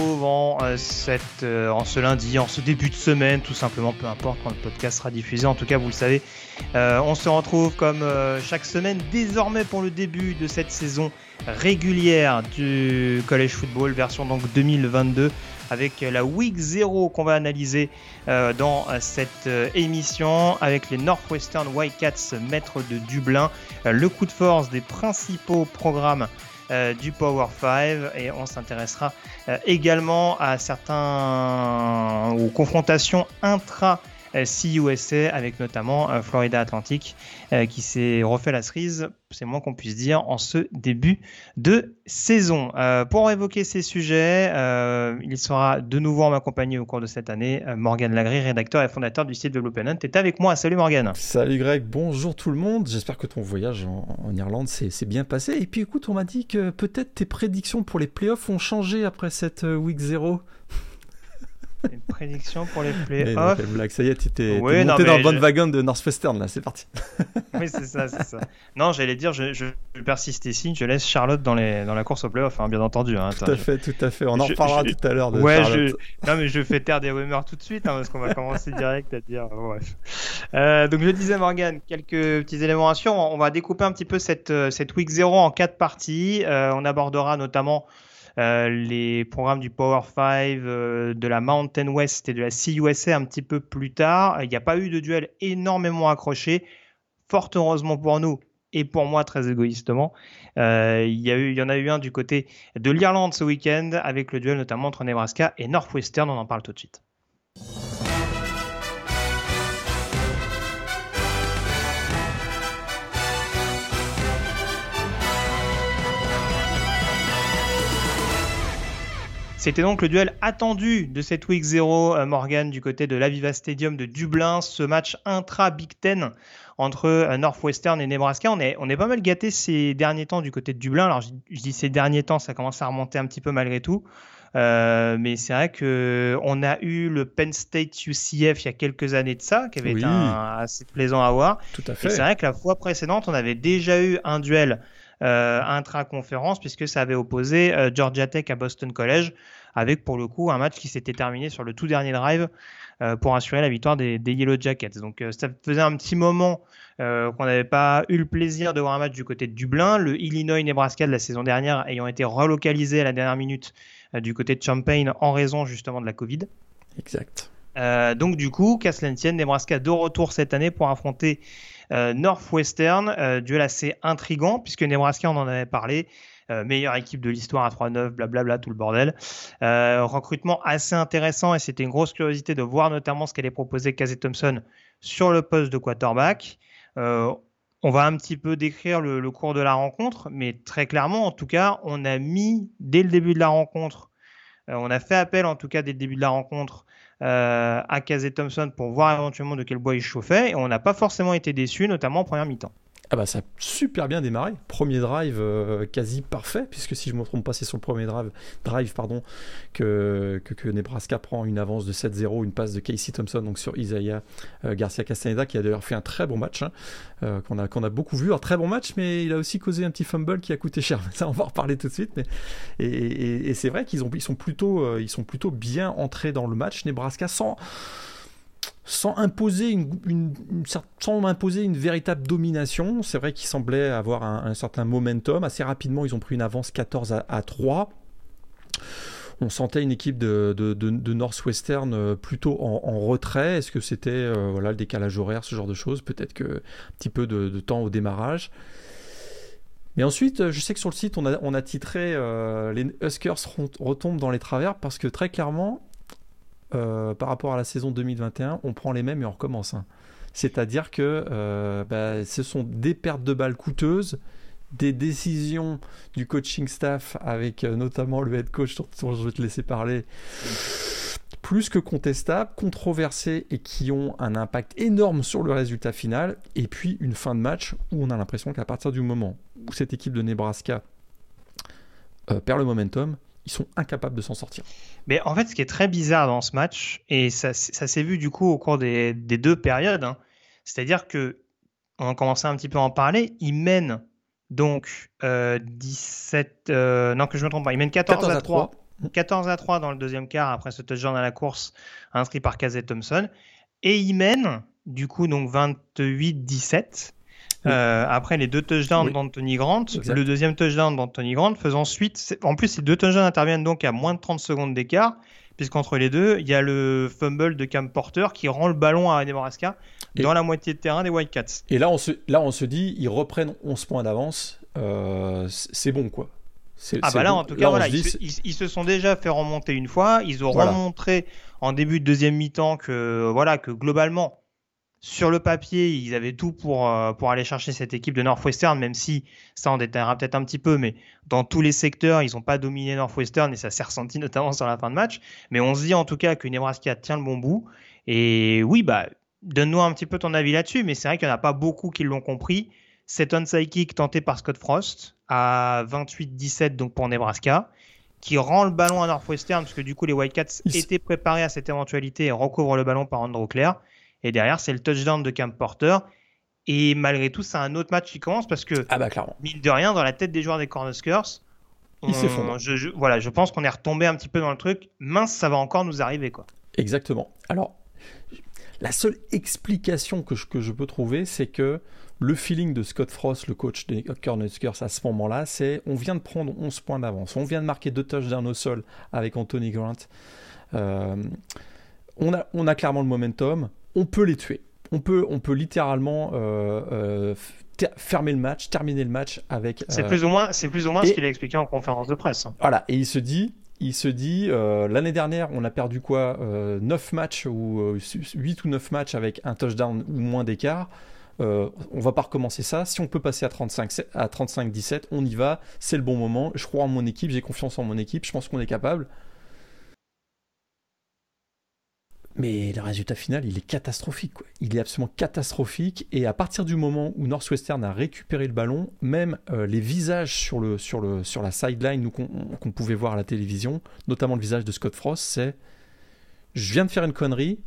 euh, euh, en ce lundi, en ce début de semaine, tout simplement, peu importe quand le podcast sera diffusé. En tout cas, vous le savez, euh, on se retrouve comme chaque semaine désormais pour le début de cette saison régulière du College Football version donc 2022 avec la Week 0 qu'on va analyser dans cette émission avec les Northwestern Wildcats maîtres de Dublin, le coup de force des principaux programmes du Power 5 et on s'intéressera euh, également à certains aux confrontations intra euh, CUSA avec notamment euh, Florida Atlantic euh, qui s'est refait la cerise, c'est moins qu'on puisse dire, en ce début de saison. Euh, pour évoquer ces sujets, il sera de nouveau en ma compagnie au cours de cette année, Morgan Lagry, rédacteur et fondateur du site de l'Open est avec moi. Salut Morgan. Salut Greg, bonjour tout le monde. J'espère que ton voyage en, Irlande s'est bien passé. Et puis écoute, on m'a dit que peut-être tes prédictions pour les playoffs ont changé après cette week 0. Une prédiction pour les playoffs. ça y est, tu t'es Oui, monté dans le bon wagon de Northwestern là, c'est parti. Oui, c'est ça, c'est ça. Non, j'allais dire, je, je, persiste ici, je laisse Charlotte dans, les, dans la course au playoff, hein, bien entendu. hein. Tout à fait, tout à fait. On en reparlera je- tout à l'heure de Ouais, Charlotte. je... non mais je fais taire des rumeurs tout de suite hein, parce qu'on va commencer direct à dire. bon, bref. Euh, donc je disais Morgan, quelques petits éléments. On va découper un petit peu cette euh, cette week 0 en quatre parties. Euh, on abordera notamment les programmes du Power 5, euh, de la Mountain West et de la CUSA un petit peu plus tard. Il n'y a pas eu de duel énormément accroché. Fort heureusement pour nous et pour moi très égoïstement. Euh, il, y a eu, il y en a eu un du côté de l'Irlande ce week-end avec le duel notamment entre Nebraska et Northwestern. On en parle tout de suite. C'était donc le duel attendu de cette week 0 euh, Morgan du côté de l'Aviva Stadium de Dublin, ce match intra-Big Ten entre euh, Northwestern et Nebraska. On est, on est pas mal gâté ces derniers temps du côté de Dublin. Alors je, je dis ces derniers temps, ça commence à remonter un petit peu malgré tout. Euh, mais c'est vrai que on a eu le Penn State UCF il y a quelques années de ça, qui avait été un- assez plaisant à voir. Tout à Et fait. c'est vrai que la fois précédente, on avait déjà eu un duel intra-conférence, puisque ça avait opposé euh, Georgia Tech à Boston College, avec pour le coup un match qui s'était terminé sur le tout dernier drive euh, pour assurer la victoire des, des Yellow Jackets. Donc euh, ça faisait un petit moment euh, qu'on n'avait pas eu le plaisir de voir un match du côté de Dublin. Le Illinois-Nebraska de la saison dernière ayant été relocalisé à la dernière minute euh, du côté de Champaign en raison justement de la Covid. Exact. Euh, donc du coup, qu'à cela ne tienne, Nebraska de retour cette année pour affronter euh, Northwestern. Euh, duel assez intrigant puisque Nebraska, on en avait parlé, euh, meilleure équipe de l'histoire à 3-9, blablabla, tout le bordel. Euh, recrutement assez intéressant et c'était une grosse curiosité de voir notamment ce qu'allait proposer Casey Thompson sur le poste de quarterback. Euh, on va un petit peu décrire le, cours de la rencontre, mais très clairement, en tout cas, on a mis dès le début de la rencontre, euh, on a fait appel en tout cas dès le début de la rencontre euh, à Casey Thompson pour voir éventuellement de quel bois il chauffait. Et on n'a pas forcément été déçus, notamment en première mi-temps. Ah bah ça a super bien démarré. Premier drive euh, quasi parfait, puisque si je ne me trompe pas, c'est sur le premier drive, drive pardon, que, que, Nebraska prend une avance de 7-0, une passe de Casey Thompson donc sur Isaiah euh, Garcia Castaneda, qui a d'ailleurs fait un très bon match, hein, euh, qu'on a, a beaucoup vu. Un très bon match, mais il a aussi causé un petit fumble qui a coûté cher. Ça, on va en reparler tout de suite. Mais... Et, c'est vrai qu'ils ils sont, sont plutôt bien entrés dans le match. Nebraska sans sans imposer une, une- sans imposer une véritable domination. C'est vrai qu'ils semblaient avoir un, certain momentum. Assez rapidement, ils ont pris une avance 14 à, à 3. On sentait une équipe de, de- Northwestern euh, plutôt en, retrait. Est-ce que c'était euh, voilà, le décalage horaire, ce genre de choses? Peut-être que un petit peu de, temps au démarrage. Mais ensuite, euh, je sais que sur le site, on a, on a titré Les Huskers retombent dans les travers parce que très clairement, par rapport à la saison 2021, on prend les mêmes et on recommence. Hein. C'est-à-dire que bah, ce sont des pertes de balles coûteuses, des décisions du coaching staff avec notamment le head coach dont je vais te laisser parler plus que contestables, controversés et qui ont un impact énorme sur le résultat final. Et puis une fin de match où on a l'impression qu'à partir du moment où cette équipe de Nebraska euh, perd le momentum, ils sont incapables de s'en sortir. Mais en fait, ce qui est très bizarre dans ce match, et ça, s'est vu du coup au cours des, deux périodes, hein, c'est-à-dire que on a commencé un petit peu à en parler, ils mènent donc 17, euh, euh, non que je me trompe pas, ils mènent 14, à 3 14 à 3 dans le deuxième quart après ce touchdown à la course inscrit par Kazet Thompson. Et il mène, du coup, donc 28-17. Euh, après les deux touchdowns d'Anthony Grant, le deuxième touchdown d'Anthony Grant faisant suite. En plus, ces deux touchdowns interviennent donc à moins de 30 secondes d'écart, puisqu'entre les deux, il y a le fumble de Cam Porter qui rend le ballon à Nebraska dans la moitié de terrain des Whitecats. Et là on, se, là, on se dit, ils reprennent 11 points d'avance. Euh, c'est bon, quoi. Ah bah là, en tout cas, voilà, ils, se, sont déjà fait remonter une fois. Ils ont remontré en début de deuxième mi-temps que, voilà, que globalement, sur le papier, ils avaient tout pour, euh, pour aller chercher cette équipe de Northwestern, même si ça en détaillera peut-être un petit peu, mais dans tous les secteurs, ils n'ont pas dominé Northwestern et ça s'est ressenti notamment sur la fin de match. Mais on se dit en tout cas que Nebraska tient le bon bout. Et oui, bah, donne-nous un petit peu ton avis là-dessus, mais c'est vrai qu'il n'y en a pas beaucoup qui l'ont compris. Cet onside kick tenté par Scott Frost à 28-17 donc pour Nebraska, qui rend le ballon à Northwestern parce que du coup les Whitecats étaient préparés à cette éventualité et recouvrent le ballon par Andrew Claire. Et derrière c'est le touchdown de Camp Porter. Et malgré tout, c'est un autre match qui commence parce que, ah bah, mine de rien, dans la tête des joueurs des Cornhuskers, il s'effondre. Je, voilà, je pense qu'on est retombé un petit peu dans le truc. Mince, ça va encore nous arriver, quoi. Exactement. Alors, la seule explication que je, que je peux trouver, c'est que le feeling de Scott Frost, le coach des Cornhuskers à ce moment-là, c'est on vient de prendre 11 points d'avance, on vient de marquer deux touchdowns au sol avec Anthony Grant. Euh, on, a, on a clairement le momentum, on peut les tuer. On peut, on peut littéralement euh, euh, fermer le match, terminer le match avec. C'est plus ou moins, c'est plus ou moins ce qu'il a expliqué en conférence de presse. Voilà, et il se dit, il se dit l'année dernière, on a perdu quoi 9 matchs ou 8 ou 9 matchs avec un touchdown ou moins d'écart. Euh, on va pas recommencer ça. Si on peut passer à 35, à 17 on y va. C'est le bon moment. Je crois en mon équipe, j'ai confiance en mon équipe. Je pense qu'on est capable. Mais le résultat final, il est catastrophique. Il est absolument catastrophique. Et à partir du moment où Northwestern a récupéré le ballon, même euh, les visages sur la sideline qu'on pouvait voir à la télévision, notamment le visage de Scott Frost, c'est je viens de faire une connerie,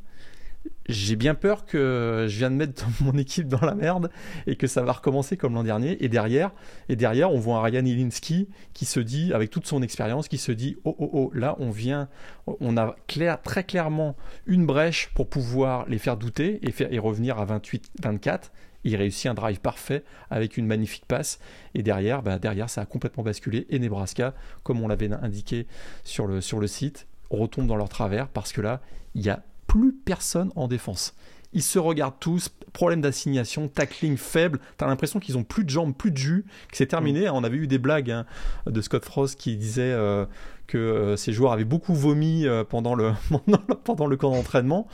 j'ai bien peur que je viens de mettre mon équipe dans la merde et que ça va recommencer comme l'an dernier. Et derrière, et derrière, on voit un Ryan Ilinski qui se dit, avec toute son expérience, qui se dit oh oh oh, là on vient, on a très clairement une brèche pour pouvoir les faire douter et, faire, et revenir à 28-24. Il réussit un drive parfait avec une magnifique passe. Et derrière, bah derrière, ça a complètement basculé. Et Nebraska, comme on l'avait indiqué sur le, sur le site, retombe dans leur travers parce que là, il y a plus personne en défense. Ils se regardent tous, problème d'assignation, tackling faible. T'as l'impression qu'ils ont plus de jambes, plus de jus, que c'est terminé. Mm. On avait eu des blagues hein, de Scott Frost qui disait euh, que euh, ces joueurs avaient beaucoup vomi euh, pendant, le, pendant le camp d'entraînement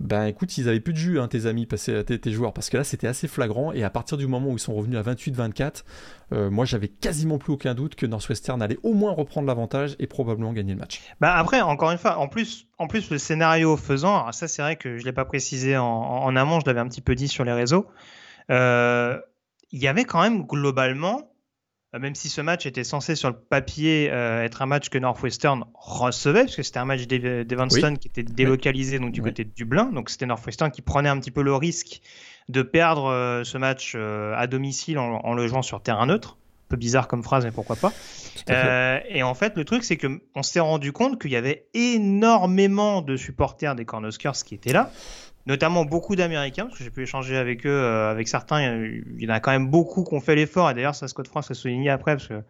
ben écoute, ils avaient plus de jus, hein, tes amis, tes, tes, joueurs, parce que là c'était assez flagrant. Et à partir du moment où ils sont revenus à 28-24, euh, moi j'avais quasiment plus aucun doute que Northwestern allait au moins reprendre l'avantage et probablement gagner le match. Bah après, encore une fois, en plus, en plus le scénario faisant, ça c'est vrai que je l'ai pas précisé en, amont, je l'avais un petit peu dit sur les réseaux. Euh, il y avait quand même globalement euh, même si ce match était censé sur le papier euh, être un match que Northwestern recevait, parce que c'était un match d'Evanston qui était délocalisé donc du côté de Dublin, donc c'était Northwestern qui prenait un petit peu le risque de perdre euh, ce match à domicile en, le jouant sur terrain neutre. Un peu bizarre comme phrase, mais pourquoi pas. et en fait, le truc, c'est qu'on s'est rendu compte qu'il y avait énormément de supporters des Cornhuskers qui étaient là notamment beaucoup d'Américains, parce que j'ai pu échanger avec eux, euh, avec certains, il y en a quand même beaucoup qui ont fait l'effort, et d'ailleurs ça Scott France a souligné après, parce que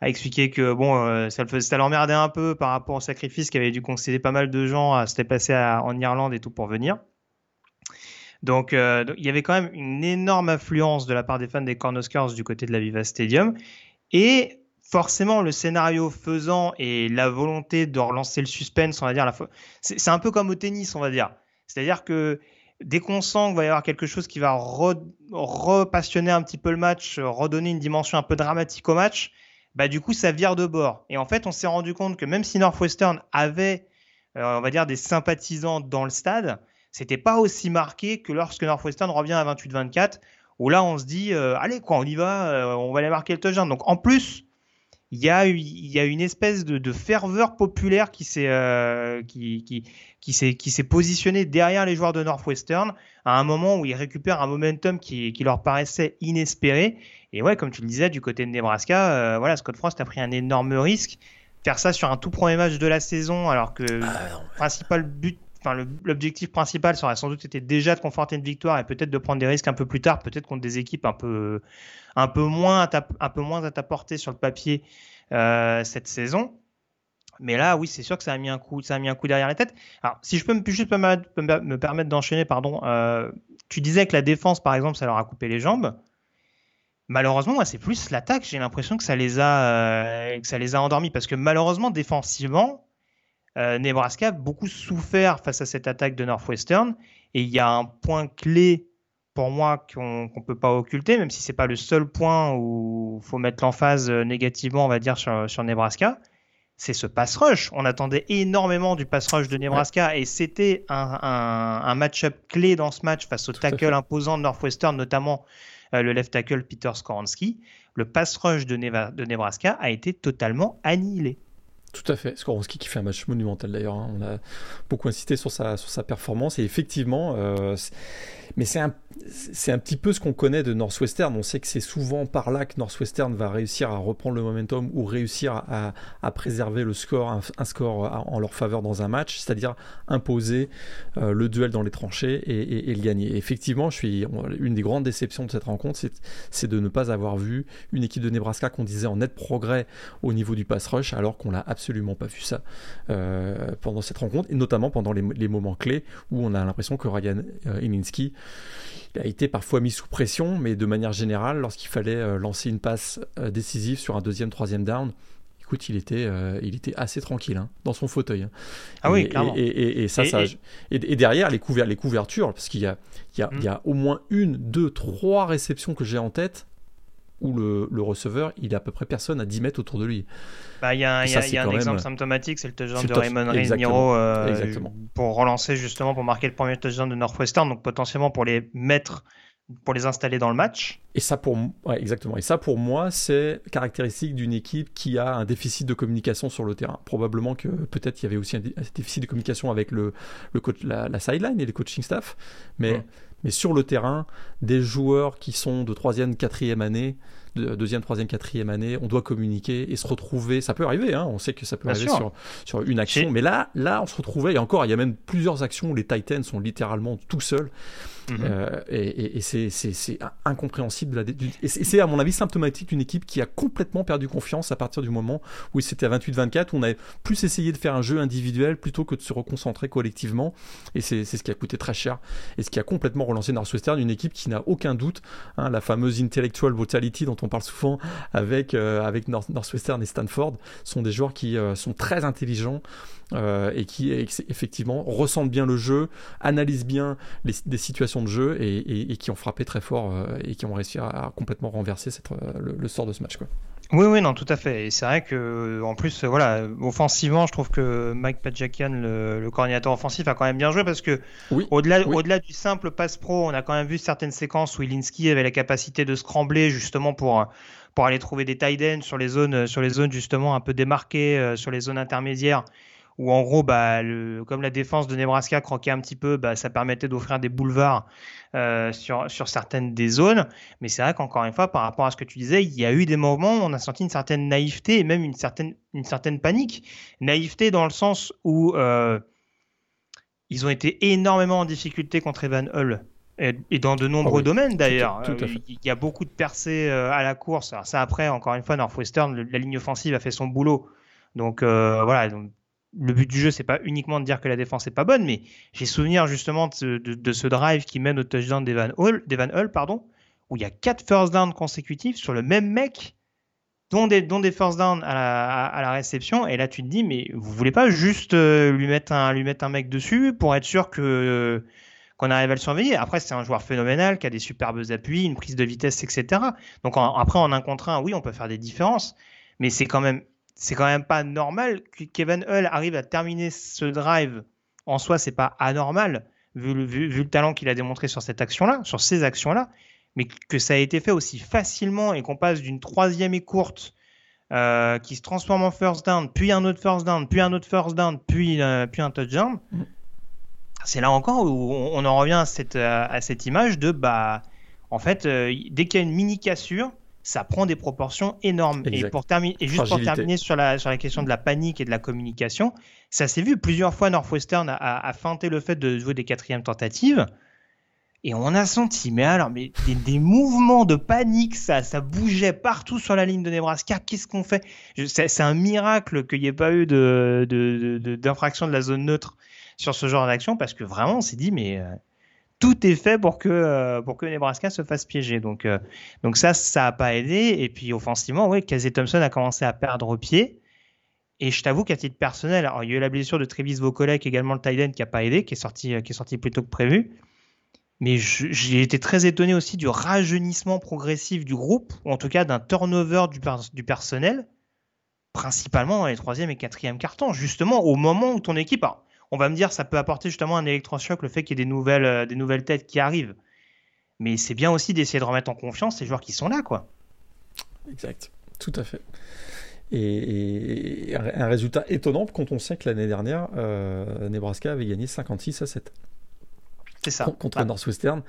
a expliqué que bon, euh, ça, ça l'emmerdait un peu par rapport au sacrifice qu'avait dû concéder pas mal de gens à se déplacer en Irlande et tout pour venir. Donc, euh, il y avait quand même une énorme affluence de la part des fans des Cornhuskers du côté de la Viva Stadium. Et forcément, le scénario faisant et la volonté de relancer le suspense, on va dire, c'est un peu comme au tennis, on va dire. C'est-à-dire que dès qu'on sent qu'il va y avoir quelque chose qui va repassionner un petit peu le match, redonner une dimension un peu dramatique au match, bah du coup ça vire de bord. Et en fait, on s'est rendu compte que même si Northwestern avait, euh, on va dire, des sympathisants dans le stade, c'était pas aussi marqué que lorsque Northwestern revient à 28-24, où là on se dit, euh, allez quoi, on y va, euh, on va aller marquer le touchdown. Donc en plus, il y a, il y a une espèce de, ferveur populaire qui s'est euh, qui, qui, qui s'est qui s'est positionné derrière les joueurs de Northwestern à un moment où ils récupèrent un momentum qui, qui leur paraissait inespéré. Et ouais, comme tu le disais, du côté de Nebraska, euh, voilà, Scott Frost a pris un énorme risque. Faire ça sur un tout premier match de la saison, alors que ah, le principal but L'objectif principal serait sans doute été déjà de conforter une victoire et peut-être de prendre des risques un peu plus tard, peut-être contre des équipes un peu, un peu moins, à un peu moins à ta portée sur le papier euh, cette saison. Mais là, oui, c'est sûr que ça a mis un coup, ça a mis un coup derrière la tête. Alors, si je peux me, juste me permettre d'enchaîner, pardon, euh, tu disais que la défense, par exemple, ça leur a coupé les jambes. Malheureusement, c'est plus l'attaque. J'ai l'impression que ça euh, que ça les a endormis parce que malheureusement, défensivement, euh, Nebraska a beaucoup souffert face à cette attaque de Northwestern. Et il y a un point clé pour moi qu'on ne peut pas occulter, même si c'est pas le seul point où il faut mettre l'emphase euh, négativement, on va dire, sur, Nebraska. C'est ce pass rush. On attendait énormément du pass rush de Nebraska et c'était un, match-up clé dans ce match face au tackle imposant de Northwestern, notamment euh, le left tackle Peter Skoransky. Le pass rush de Nebraska a été totalement annihilé. Tout à fait. Skoronski qui fait un match monumental d'ailleurs. Hein. On a beaucoup insisté sur sa, sur sa performance et effectivement, euh, mais c'est un, c'est un petit peu ce qu'on connaît de Northwestern. On sait que c'est souvent par là que Northwestern va réussir à reprendre le momentum ou réussir à, préserver le score, un, score en leur faveur dans un match, c'est-à-dire imposer euh, le duel dans les tranchées et, le gagner. effectivement, je suis une des grandes déceptions de cette rencontre, c'est, de ne pas avoir vu une équipe de Nebraska qu'on disait en net progrès au niveau du pass rush, alors qu'on l'a absolument pas vu ça euh, pendant cette rencontre, et notamment pendant les, moments clés où on a l'impression que Ryan euh, Ininski il a été parfois mis sous pression, mais de manière générale, lorsqu'il fallait euh, lancer une passe euh, décisive sur un deuxième, troisième down, écoute, il était, euh, il était assez tranquille hein, dans son fauteuil. Hein. Ah oui, clairement. Et, ça, ça et, derrière les, les couvertures, parce qu'il y a, il y, a, il y a au moins une, deux, trois réceptions que j'ai en tête où le, le, receveur, il a à peu près personne à 10 mètres autour de lui. Bah, il y a, y a, y a un exemple symptomatique, c'est le touchdown de Raymond Reyniro euh, pour relancer justement, pour marquer le premier touchdown de Northwestern, donc potentiellement pour les mettre, pour les installer dans le match. Et ça pour, ouais, exactement. Et ça pour moi, c'est caractéristique d'une équipe qui a un déficit de communication sur le terrain. Probablement que peut-être il y avait aussi un, déficit de communication avec le, le coach, la, la sideline et les coaching staff, mais mais sur le terrain, des joueurs qui sont de troisième, quatrième année, de deuxième, troisième, quatrième année, on doit communiquer et se retrouver. Ça peut arriver, hein, on sait que ça peut arriver sur, sur, une action, mais là, là, on se retrouvait, et encore, il y a même plusieurs actions où les Titans sont littéralement tout seuls. Mhm. Euh, et, et, c'est incompréhensible. Et c'est, à mon avis, symptomatique d'une équipe qui a complètement perdu confiance à partir du moment où c'était à 28-24, où on avait plus essayé de faire un jeu individuel plutôt que de se reconcentrer collectivement. Et c'est ce qui a coûté très cher et ce qui a complètement relancé Northwestern, une équipe qui n'a aucun doute, hein, la fameuse intellectual brutality dont on parle souvent avec, euh, Northwestern et Stanford, sont des joueurs qui euh, sont très intelligents. Euh, et qui effectivement ressentent bien le jeu, analysent bien les, des situations de jeu et, qui ont frappé très fort et qui ont réussi à, complètement renverser le, sort de ce match. Oui, oui, non, tout à fait. Et c'est vrai que, en plus, voilà, offensivement, je trouve que Mike Pajakian, le, le, coordinateur offensif, a quand même bien joué parce que, au-delà, au-delà du simple pass pro, on a quand même vu certaines séquences où Ilinski avait la capacité de scrambler justement pour pour aller trouver des tight ends sur les zones, sur les zones justement un peu démarquées, sur les zones intermédiaires où en gros, bah, comme la défense de Nebraska croquait un petit peu, bah, ça permettait d'offrir des boulevards euh, sur, sur certaines des zones. Mais c'est vrai qu'encore une fois, par rapport à ce que tu disais, il y a eu des moments où on a senti une certaine naïveté et même une certaine, une certaine panique. Naïveté dans le sens où euh, ils ont été énormément en difficulté contre Evan Hull. Et, dans de nombreux ah domaines d'ailleurs. Il y a beaucoup de percées euh, à la course. Alors ça après, encore une fois, Northwestern, la ligne offensive a fait son boulot. Donc voilà, donc, le but du jeu, c'est pas uniquement de dire que la défense est pas bonne, mais j'ai souvenir justement de, ce drive qui mène au touchdown d'Evan Hull, Hull pardon, où il y a quatre first downs consécutifs sur le même mec dont des, first down à la, réception. Et là, tu te dis, mais vous voulez pas juste euh, lui, mettre un, lui mettre un mec dessus pour être sûr que qu'on arrive à le surveiller? Après, c'est un joueur phénoménal qui a des superbes appuis, une prise de vitesse, etc. Donc après, en un contre un, oui, on peut faire des différences, mais c'est quand même c'est quand même pas normal que Kevin Hull arrive à terminer ce drive. En soi, c'est pas anormal vu le, vu, vu le talent qu'il a démontré sur cette action-là, sur ces actions-là mais que ça a été fait aussi facilement et qu'on passe d'une troisième et courte euh, qui se transforme en first down, puis un autre first down, puis un autre first down, puis, euh, puis un touchdown. Mm. C'est là encore où on, en revient à cette, euh, à cette image de bah en fait dès qu'il y a une mini cassure, ça prend des proportions énormes. Et, pour terminer, et juste pour terminer sur la, sur la question de la panique et de la communication, ça s'est vu plusieurs fois. Northwestern a, a, feinté le fait de jouer des quatrièmes tentatives. Et on a senti, mais alors, mais des, mouvements de panique, ça, ça bougeait partout sur la ligne de Nebraska. Qu'est-ce qu'on fait? C'est un miracle qu'il n'y ait pas eu d'infraction de, de, de, la zone neutre sur ce genre d'action, parce que vraiment, on s'est dit, mais euh, tout est fait pour que, euh, pour que Nebraska se fasse piéger. Donc, euh, ça, ça n'a pas aidé. Et puis, offensivement, oui, Casey Thompson a commencé à perdre pied. Et je t'avoue qu'à titre personnel, il y a eu la blessure de Travis Vokolek, également le Titan qui n'a pas aidé, qui est sorti, qui est sorti plus tôt que prévu. Mais j'ai été très étonné aussi du rajeunissement progressif du groupe, ou en tout cas d'un turnover du, du, personnel, principalement dans les troisième et quatrième cartons, justement au moment où ton équipe, on va me dire, ça peut apporter justement un électrochoc le fait qu'il y ait des nouvelles, euh, des nouvelles têtes qui arrivent. Mais c'est bien aussi d'essayer de remettre en confiance ces joueurs qui sont là, quoi. Exact, tout à fait. Et, un résultat étonnant quand on sait que l'année dernière, euh, Nebraska avait gagné 56 à 7. C'est ça. Contre Northwestern.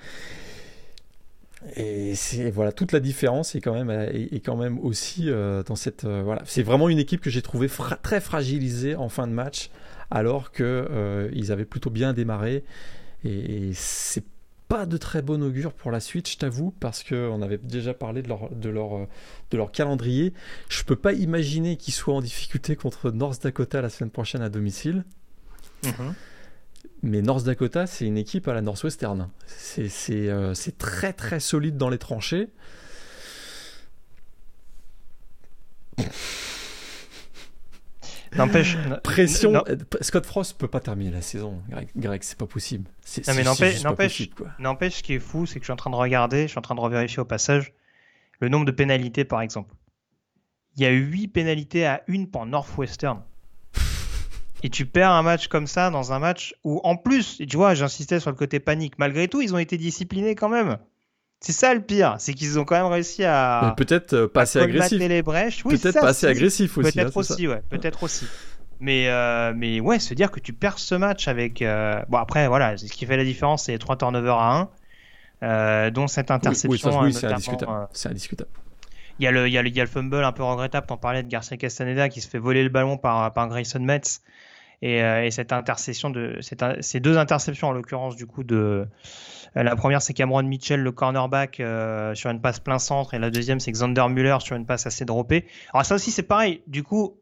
Et c'est voilà toute la différence est quand même est, quand même aussi euh, dans cette euh, voilà c'est vraiment une équipe que j'ai trouvé très fragilisée en fin de match alors que euh, ils avaient plutôt bien démarré et, c'est pas de très bon augure pour la suite je t'avoue parce que on avait déjà parlé de leur de leur de leur calendrier je peux pas imaginer qu'ils soient en difficulté contre North Dakota la semaine prochaine à domicile mm-hmm. Mais North Dakota, c'est une équipe à la Northwestern. Euh, c'est très très solide dans les tranchées. N'empêche. Pression. Scott Frost peut pas terminer la saison, Greg. c'est pas possible. Non, mais n'empêche, n'empêche, ce qui est fou, c'est que je suis en train de regarder, je suis en train de revérifier au passage le nombre de pénalités, par exemple. Il y a eu 8 pénalités à une pour Northwestern et tu perds un match comme ça dans un match où, en plus, tu vois, j'insistais sur le côté panique, malgré tout, ils ont été disciplinés quand même. C'est ça le pire, c'est qu'ils ont quand même réussi à. Peut-être euh, pas assez agressif. les brèches. peut-être pas assez agressif aussi. Peut-être hein, aussi, ouais. Peut-être aussi. Mais, euh, mais ouais, se dire que tu perds ce match avec. Euh, bon, après, voilà, ce qui fait la différence, c'est les 3 turnovers à 1, dont cette interception. Oui, c'est indiscutable. c'est indiscutable. Il y, a le, il, y a le, il y, a le, fumble un peu regrettable, t'en parlais de Garcia Castaneda qui se fait voler le ballon par, par Grayson Metz. Euh, et, cette intercession de ces deux interceptions en l'occurrence du coup de euh, la première c'est Cameron Mitchell le cornerback euh, sur une passe plein centre et la deuxième c'est Xander Muller sur une passe assez droppée. Alors ça aussi c'est pareil, du coup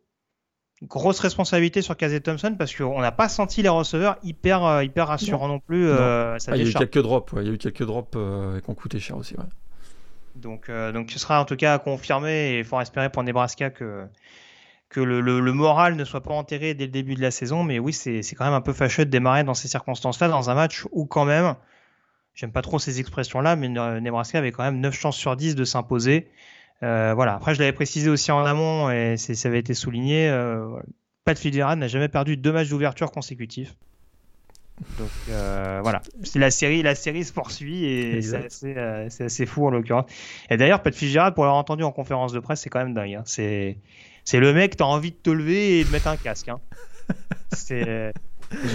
grosse responsabilité sur Casey Thompson parce qu'on n'a pas senti les receveurs hyper hyper rassurants non, plus. Ah, il y a eu quelques drops, il y a eu quelques drops qui ont coûté cher aussi. Donc donc ce sera en tout cas à confirmer et il faut espérer pour Nebraska que que le, le, moral ne soit pas enterré dès le début de la saison. Mais oui, c'est quand même un peu fâcheux de démarrer dans ces circonstances-là, dans un match où quand même, j'aime pas trop ces expressions-là, mais Nebraska avait quand même 9 chances sur 10 de s'imposer. Euh, voilà. Après, je l'avais précisé aussi en amont et ça avait été souligné. Euh, Pat Fitzgerald n'a jamais perdu deux matchs d'ouverture consécutifs. Donc euh, voilà, la série, la série se poursuit et c'est assez, euh, assez, fou en l'occurrence. Et d'ailleurs, Pat Fitzgerald, pour l'avoir entendu en conférence de presse, c'est quand même dingue. Hein. C'est c'est le mec, t'as envie de te lever et de mettre un casque. Hein. C'est.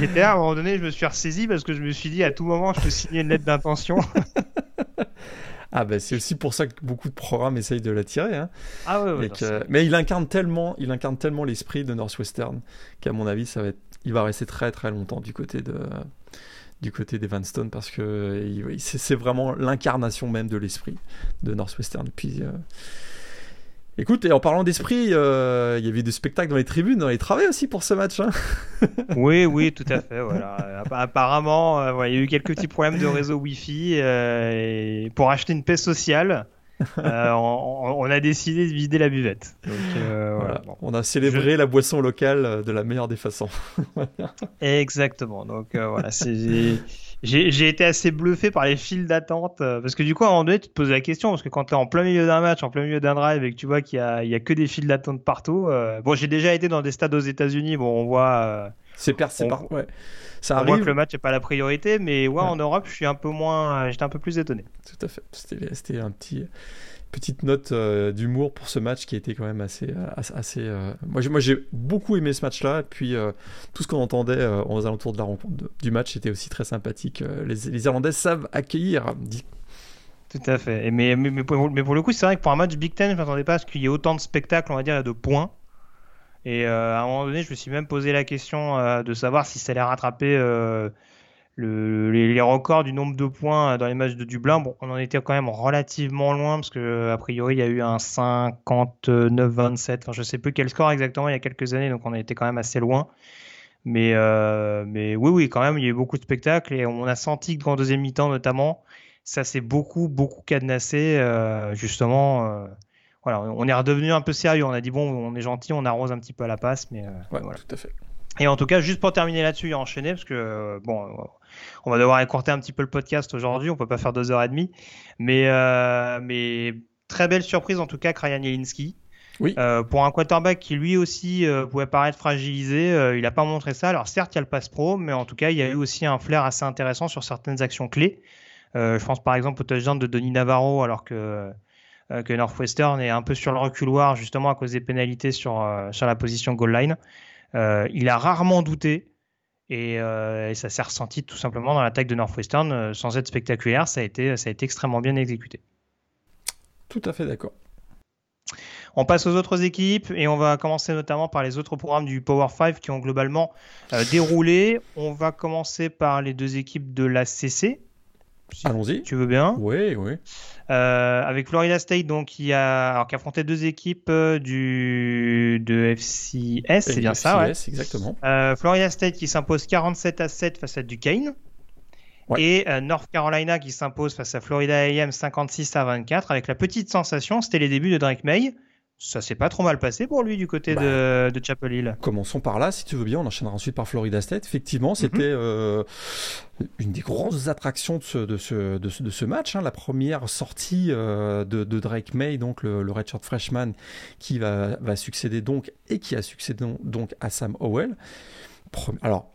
J'étais à un moment donné, je me suis ressaisi parce que je me suis dit à tout moment, je peux signer une lettre d'intention. ah ben c'est aussi pour ça que beaucoup de programmes essayent de l'attirer. Hein. Ah ouais, Mais il incarne tellement, il incarne tellement l'esprit de Northwestern qu'à mon avis, ça va être... il va rester très très longtemps du côté de du côté d'Evanston parce que c'est vraiment l'incarnation même de l'esprit de Northwestern. Puis euh, Écoute, et en parlant d'esprit, euh, il y avait des spectacles dans les tribunes, dans les travaux aussi pour ce match. Hein. oui, oui, tout à fait. Voilà. Apparemment, euh, il y a eu quelques petits problèmes de réseau Wi-Fi euh, pour acheter une paix sociale. on, a décidé de vider la buvette. On a célébré la boisson locale de la meilleure des façons. Exactement. Donc voilà, c'est j'ai été assez bluffé par les files d'attente euh, parce que du coup à un moment donné tu te poses la question parce que quand tu es en plein milieu d'un match, en plein milieu d'un drive et que tu vois qu'il y a, il y a que des files d'attente partout. Euh, bon, j'ai déjà été dans des stades aux États-Unis, bon on voit. Euh, c'est percé par. Ouais. Ça on arrive. voit que le match n'est pas la priorité, mais ouais, en Europe je suis un peu moins, j'étais un peu plus étonné. Tout à fait. C'était un petit petite note euh, d'humour pour ce match qui été quand même assez. Euh, assez euh, Moi, j'ai beaucoup aimé ce match-là. Et puis, tout ce qu'on entendait aux alentours de la rencontre du match était aussi très sympathique. Les, Irlandais savent accueillir. Tout à fait. Et mais, mais, pour, le coup, c'est vrai que pour un match Big Ten, je ne m'attendais pas à ce qu'il y ait autant de spectacles, on va dire, de points. Et à un moment donné, je me suis même posé la question de savoir si ça allait rattraper les, records du nombre de points dans les matchs de Dublin, bon, on en était quand même relativement loin parce que a priori il y a eu un 59-27, enfin je sais plus quel score exactement il y a quelques années, donc on été quand même assez loin. Mais, euh, mais oui, oui, quand même, il y a eu beaucoup de spectacles et on a senti que dans deuxième mi-temps notamment, ça s'est beaucoup, beaucoup cadenassé. Euh, justement, euh, voilà, on est redevenu un peu sérieux. On a dit bon, on est gentil, on arrose un petit peu à la passe, mais voilà. tout à fait. Et en tout cas, juste pour terminer là-dessus et enchaîner, parce que bon, on va devoir écourter un petit peu le podcast aujourd'hui, on peut pas faire deux heures et demie, mais euh, mais très belle surprise en tout cas, Ryan Jelinski. Oui. Euh, pour un quarterback qui lui aussi euh, pouvait paraître fragilisé, il n'a pas montré ça. Alors certes, il y a le pass pro, mais en tout cas, il y a eu aussi un flair assez intéressant sur certaines actions clés. je pense par exemple au touchdown de Denis Navarro, alors que que Northwestern est un peu sur le reculoir justement à cause des pénalités sur sur la position goal line. il a rarement douté. Euh, et, ça s'est ressenti tout simplement dans l'attaque de Northwestern, euh, sans être spectaculaire, ça a, été, ça a été extrêmement bien exécuté. Tout à fait d'accord. On passe aux autres équipes et on va commencer notamment par les autres programmes du Power 5 qui ont globalement euh, déroulé. On va commencer par les deux équipes de la CC, Allons-y. Tu veux bien Oui, oui. Euh, avec Florida State, donc, qui a, alors, qui affronté deux équipes euh, du, de FCS, c'est bien ça, ouais. exactement. Euh, Florida State qui s'impose 47 à 7 face à Duquesne. Et North Carolina qui s'impose face à Florida AM 56 à 24 avec la petite sensation, c'était les débuts de Drake May ça s'est pas trop mal passé pour lui du côté de, bah, Chapel Hill. Commençons par là, si tu veux bien. On enchaînera ensuite par Florida State. Effectivement, c'était mhm. euh, une des grosses attractions de ce, de ce, de ce, match. Hein. La première sortie euh, de, Drake May, donc le, le redshirt freshman, qui va, va, succéder donc et qui a succédé donc à Sam Howell. Alors,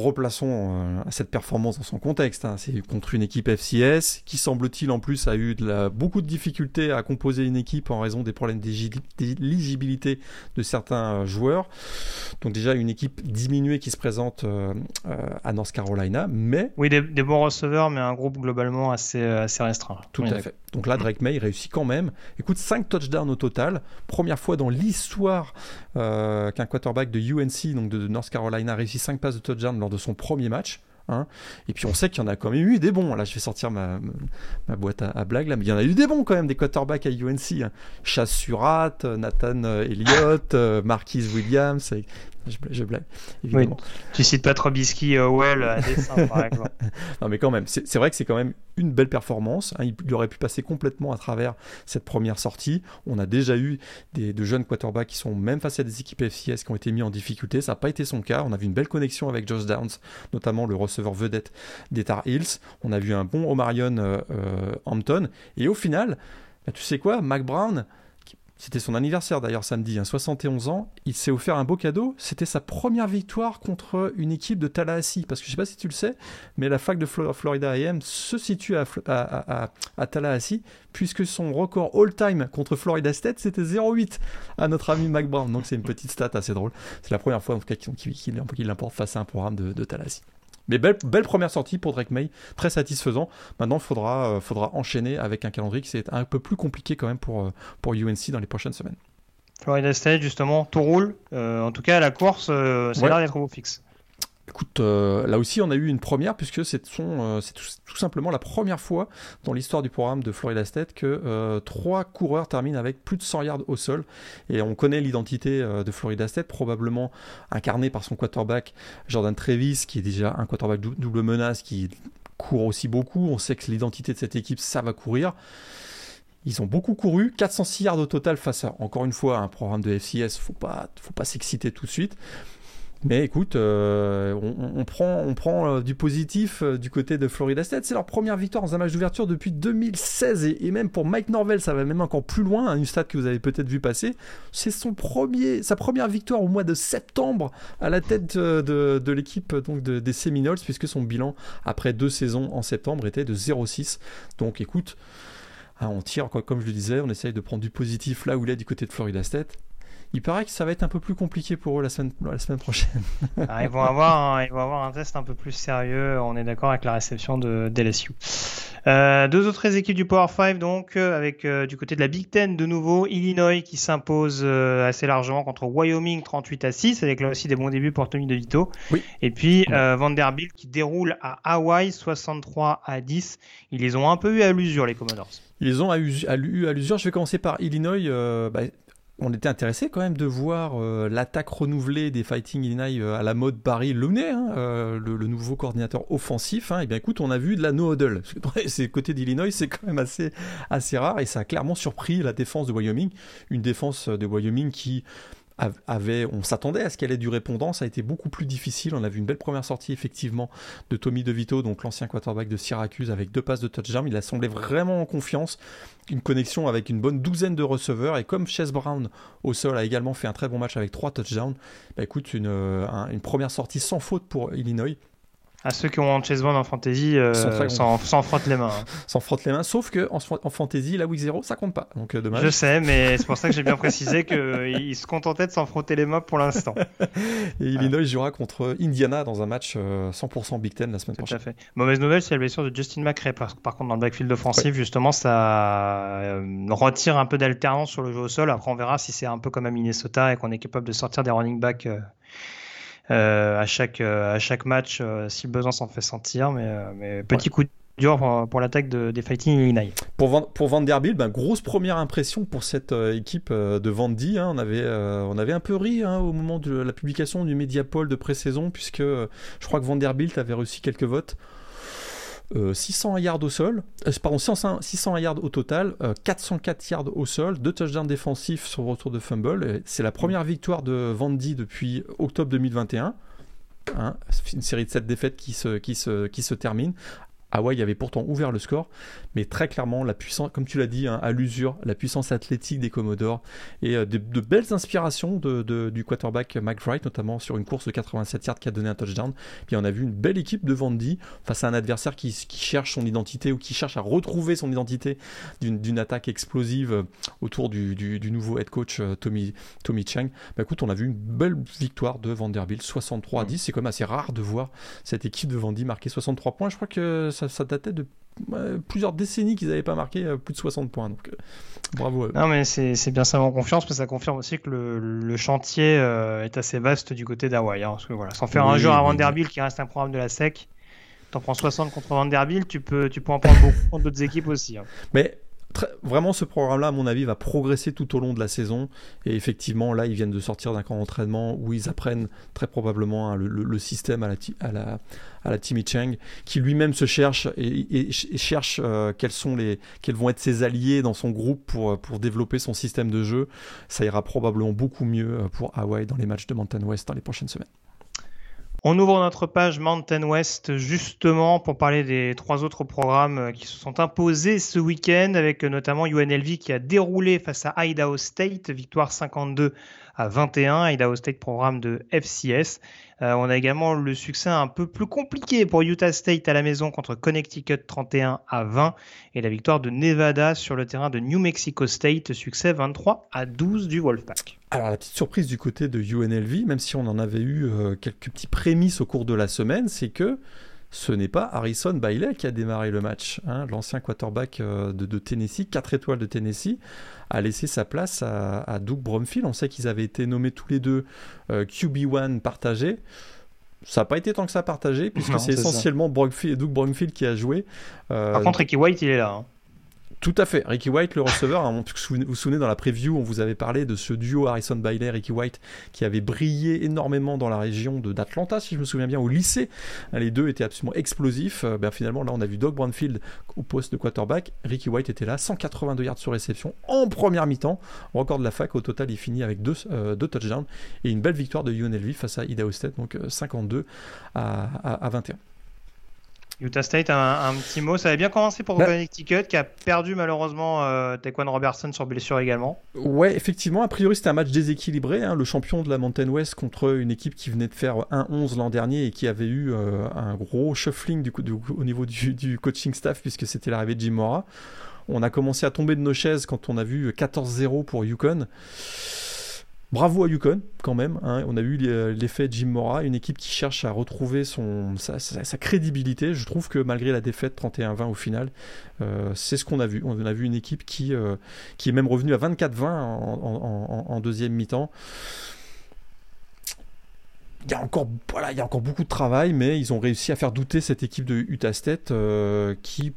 replaçons euh, cette performance dans son contexte. Hein. C'est contre une équipe FCS qui, semble-t-il, en plus a eu de la, beaucoup de difficultés à composer une équipe en raison des problèmes d'éligibilité de certains euh, joueurs. Donc déjà une équipe diminuée qui se présente euh, à North Carolina, mais... Oui, des, bons receveurs, mais un groupe globalement assez, assez restreint. Tout à fait. Donc là, Drake May réussit quand même. Écoute, 5 touchdowns au total. Première fois dans l'histoire qu'un quarterback de UNC, donc de North Carolina, réussit 5 passes de touchdown lors de son premier match. Hein. Et puis on sait qu'il y en a quand même eu des bons. Là, je vais sortir ma, ma boîte à, blagues, là, mais il y en a eu des bons quand même, des quarterbacks à UNC. Hein. Chasse Surat, Nathan Elliott, euh, Marquise Williams. Je, blague, évidemment. Tu cites pas Trubisky, euh, well, à dessin, par exemple. non, mais quand même, c'est vrai que c'est quand même une belle performance. Hein. Il, aurait pu passer complètement à travers cette première sortie. On a déjà eu des, de jeunes quarterbacks qui sont même face à des équipes FCS qui ont été mis en difficulté. Ça n'a pas été son cas. On a vu une belle connexion avec Josh Downs, notamment le receveur vedette des Tar Heels. On a vu un bon Omarion euh, euh, Hampton. Et au final, bah, tu sais quoi, Mac Brown c'était son anniversaire d'ailleurs samedi, 71 hein, ans. Il s'est offert un beau cadeau. C'était sa première victoire contre une équipe de Tallahassee. Parce que je ne sais pas si tu le sais, mais la fac de Florida AM se situe à, Tallahassee, puisque son record all-time contre Florida State, c'était 0-8 à notre ami Mac Brown. Donc c'est une petite stat assez drôle. C'est la première fois en tout cas qu'il l'importe face à un programme de Tallahassee. Mais belle, belle première sortie pour Drake May, très satisfaisant. Maintenant, il faudra, euh, faudra enchaîner avec un calendrier qui c'est un peu plus compliqué quand même pour, euh, pour UNC dans les prochaines semaines. Florida State, justement, tout roule. Euh, en tout cas, la course, ça a l'air d'être au fixe. Écoute, euh, là aussi, on a eu une première, puisque c'est euh, tout, simplement la première fois dans l'histoire du programme de Florida State que euh, trois coureurs terminent avec plus de 100 yards au sol. Et on connaît l'identité de Florida State, probablement incarnée par son quarterback Jordan Travis, qui est déjà un quarterback double menace, qui court aussi beaucoup. On sait que l'identité de cette équipe, ça va courir Ils ont beaucoup couru, 406 yards au total face à, encore une fois, un programme de FCS. Faut pas, faut pas s'exciter tout de suite. Mais écoute, euh, on, prend, euh, du positif euh, du côté de Florida State. C'est leur première victoire dans un match d'ouverture depuis 2016. Et, même pour Mike Norvell, ça va même encore plus loin. Hein, une stat que vous avez peut-être vu passer. C'est sa première victoire au mois de septembre à la tête de, l'équipe donc des Seminoles, puisque son bilan après deux saisons en septembre était de 0-6. Donc écoute, hein, on tire, comme je le disais, on essaye de prendre du positif là où il est du côté de Florida State. Il paraît que ça va être un peu plus compliqué pour eux la semaine, la semaine prochaine. Ah, ils, vont avoir un, ils vont avoir un test un peu plus sérieux, on est d'accord avec la réception de d'LSU. Euh, deux autres équipes du Power 5, donc, euh, avec euh, du côté de la Big Ten de nouveau, Illinois qui s'impose assez largement contre Wyoming 38 à 6, avec là aussi des bons débuts pour Tommy DeVito. Oui. Et puis Vanderbilt qui déroule à Hawaï 63 à 10. Ils les ont un peu eu à l'usure, les Commodores. Ils les ont eu à l'usure. Je vais commencer par Illinois. Bah, on était intéressé quand même de voir euh, l'attaque renouvelée des Fighting Illinois euh, à la mode Barry Looney, hein, euh, le, nouveau coordinateur offensif. et hein. eh bien écoute, on a vu de la no-huddle. C'est côté d'Illinois, c'est quand même assez, assez rare et ça a clairement surpris la défense de Wyoming. Une défense de Wyoming qui on s'attendait à ce qu'elle ait du répondant, ça a été beaucoup plus difficile. On a vu une belle première sortie effectivement de Tommy DeVito, donc l'ancien quarterback de Syracuse, avec deux passes de touchdown. Il a semblé vraiment en confiance, une connexion avec une bonne douzaine de receveurs. Et comme Chase Brown au sol a également fait un très bon match avec trois touchdowns, bah écoute, une, euh, une première sortie sans faute pour Illinois. À ceux qui ont Chase Bond en fantasy, euh, sans, frotte les mains. Hein. Sans frotte les mains, sauf que en, en fantasy, la week 0, ça compte pas. Donc euh, dommage. Je sais, mais c'est pour ça que j'ai bien précisé qu'il euh, se contentait de s'en frotter les mains pour l'instant. Et Illinois jouera contre Indiana dans un match 100% Big Ten la semaine prochaine. Tout à fait. Mauvaise nouvelle, c'est la blessure de Justin McRae. Par, contre, dans le backfield offensif, justement, ça retire un peu d'alternance sur le jeu au sol. Après, on verra si c'est un peu comme à Minnesota et qu'on est capable de sortir des running backs euh, à chaque euh, à chaque match euh, si le besoin s'en fait sentir. Mais, mais petit coup dur pour, l'attaque de, des Fighting Illinois. Pour, pour Vanderbilt, ben, grosse première impression pour cette équipe de Vandy. Hein. on, avait, on avait un peu ri hein, au moment de la publication du Mediapol de pré-saison, puisque je crois que Vanderbilt avait reçu quelques votes. 600 euh, yards au sol, euh, pardon, 600 yards au total, 404 euh, yards au sol, deux touchdowns défensifs sur retour de fumble. C'est la première victoire de Vandy depuis octobre 2021. Hein, une série de 7 défaites qui se, qui se, qui se termine Hawaï avait pourtant ouvert le score, mais très clairement, la puissance, comme tu l'as dit, hein, à l'usure, la puissance athlétique des Commodores et euh, de, belles inspirations de, du quarterback McBride, notamment sur une course de 87 yards qui a donné un touchdown. Puis on a vu une belle équipe de Vandy face à un adversaire qui, cherche son identité ou qui cherche à retrouver son identité d'une attaque explosive euh, autour du, nouveau head coach euh, Tommy, Tommy Chang. Bah écoute, on a vu une belle victoire de Vanderbilt, 63 à 10. C'est quand même assez rare de voir cette équipe de Vandy marquer 63 points. Je crois que ça, datait de plusieurs décennies qu'ils n'avaient pas marqué euh, plus de 60 points. Donc, euh, bravo. Non, mais c'est bien ça en confiance, mais ça confirme aussi que le, chantier euh, est assez vaste du côté d'Hawaï. Hein, parce que voilà, sans faire un joueur à Vanderbilt qui reste un programme de la SEC, t'en prends 60 contre Vanderbilt, tu peux, tu peux en prendre beaucoup contre d'autres équipes aussi. Hein. Mais vraiment, ce programme-là, à mon avis, va progresser tout au long de la saison. Et effectivement, là, ils viennent de sortir d'un camp d'entraînement où ils apprennent très probablement hein, le, système à la, Timmy Chang, qui lui-même se cherche et, cherche euh, quels, sont les, quels vont être ses alliés dans son groupe pour, pour développer son système de jeu. Ça ira probablement beaucoup mieux euh, pour Hawaii dans les matchs de Mountain West dans les prochaines semaines. On ouvre notre page Mountain West justement pour parler des trois autres programmes euh, qui se sont imposés ce week-end avec notamment UNLV qui a déroulé face à Idaho State, victoire 52 à 21, Idaho State programme de FCS. Euh, on a également le succès un peu plus compliqué pour Utah State à la maison contre Connecticut 31 à 20 et la victoire de Nevada sur le terrain de New Mexico State, succès 23 à 12 du Wolfpack. Alors la petite surprise du côté de UNLV, même si on en avait eu euh, quelques petits prémices au cours de la semaine, c'est que ce n'est pas Harrison Bailey qui a démarré le match. Hein. L'ancien quarterback euh, de, Tennessee, 4 étoiles de Tennessee, a laissé sa place à, Doug Bromfield. On sait qu'ils avaient été nommés tous les deux euh, QB1 partagés. Ça n'a pas été tant que ça partagé, puisque c'est essentiellement Bromfield, Doug Bromfield qui a joué. Euh, Par contre, Ricky White, il est là. Hein. Tout à fait. Ricky White, le receveur, hein, vous vous souvenez dans la preview, on vous avait parlé de ce duo Harrison Bailey, Ricky White, qui avait brillé énormément dans la région d'Atlanta, si je me souviens bien, au lycée. Les deux étaient absolument explosifs. Euh, ben, finalement, là, on a vu Doug Brownfield au poste de quarterback. Ricky White était là, 182 yards sur réception en première mi-temps. Record de la fac. Au total, il finit avec deux, euh, touchdowns et une belle victoire de UNLV face à Idaho State, donc 52 à, à 21. Utah State, un, petit mot. Ça avait bien commencé pour bah, Connecticut, qui a perdu malheureusement euh, Taekwon Robertson sur blessure également. Ouais, effectivement. A priori, c'était un match déséquilibré. Hein. le champion de la Mountain West contre une équipe qui venait de faire 1-11 l'an dernier et qui avait eu euh, un gros shuffling du, coup, au niveau du, du, coaching staff, puisque c'était l'arrivée de Jim Mora. On a commencé à tomber de nos chaises quand on a vu 14-0 pour Yukon. Bravo à Yukon, quand même. Hein. On a eu l'effet Jim Mora, une équipe qui cherche à retrouver sa, crédibilité. Je trouve que malgré la défaite 31-20 au final, euh, c'est ce qu'on a vu. On a vu une équipe qui, euh, est même revenue à 24-20 en, deuxième mi-temps. Il y, a encore, beaucoup de travail, mais ils ont réussi à faire douter cette équipe de Utah State euh, qui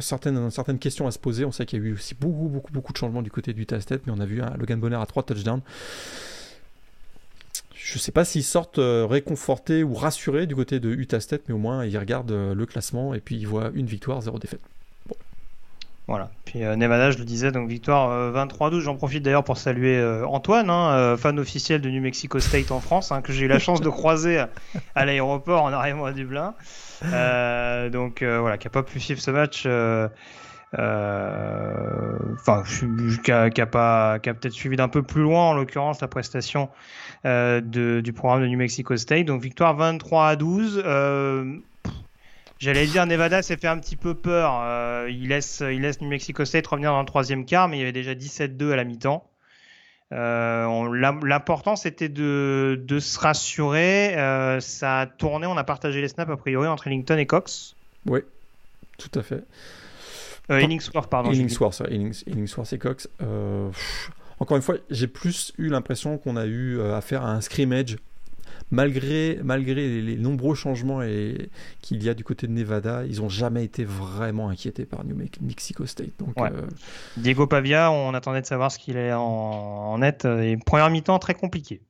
certaines, questions à se poser. On sait qu'il y a eu aussi beaucoup, beaucoup, beaucoup de changements du côté du Tastet, mais on a vu un Logan Bonner à 3 touchdowns. Je ne sais pas s'ils sortent euh, réconfortés ou rassurés du côté de Utah State, mais au moins ils regardent euh, le classement et puis ils voient une victoire, zéro défaite. Voilà. Puis euh, Nevada, je le disais, donc victoire 23-12. J'en profite d'ailleurs pour saluer Antoine, hein, fan officiel de New Mexico State en France, hein, que j'ai eu la chance de croiser à, l'aéroport en arrivant à Dublin. Euh, donc euh, voilà, qui n'a pas pu suivre ce match. Euh, enfin, qui a, qui a, a peut-être suivi d'un peu plus loin, en l'occurrence, la prestation du programme de New Mexico State. Donc victoire 23 à 12. J'allais dire Nevada s'est fait un petit peu peur. il, laisse, il laisse New Mexico State revenir dans le troisième quart, mais il y avait déjà 17-2 à la mi-temps. Euh, L'important c'était de, de, se rassurer. Euh, ça a tourné, on a partagé les snaps a priori entre Ellington et Cox. Oui, tout à fait. Euh, Illingsworth, pardon. Illingsworth, Illingsworth et Cox. Euh, encore une fois, j'ai plus eu l'impression qu'on a eu affaire à un scrimmage malgré, malgré les, nombreux changements qu'il y a du côté de Nevada, ils n'ont jamais été vraiment inquiétés par New Mexico State. Donc, euh, Diego Pavia, on attendait de savoir ce qu'il est en, net. Et première mi-temps très compliqué.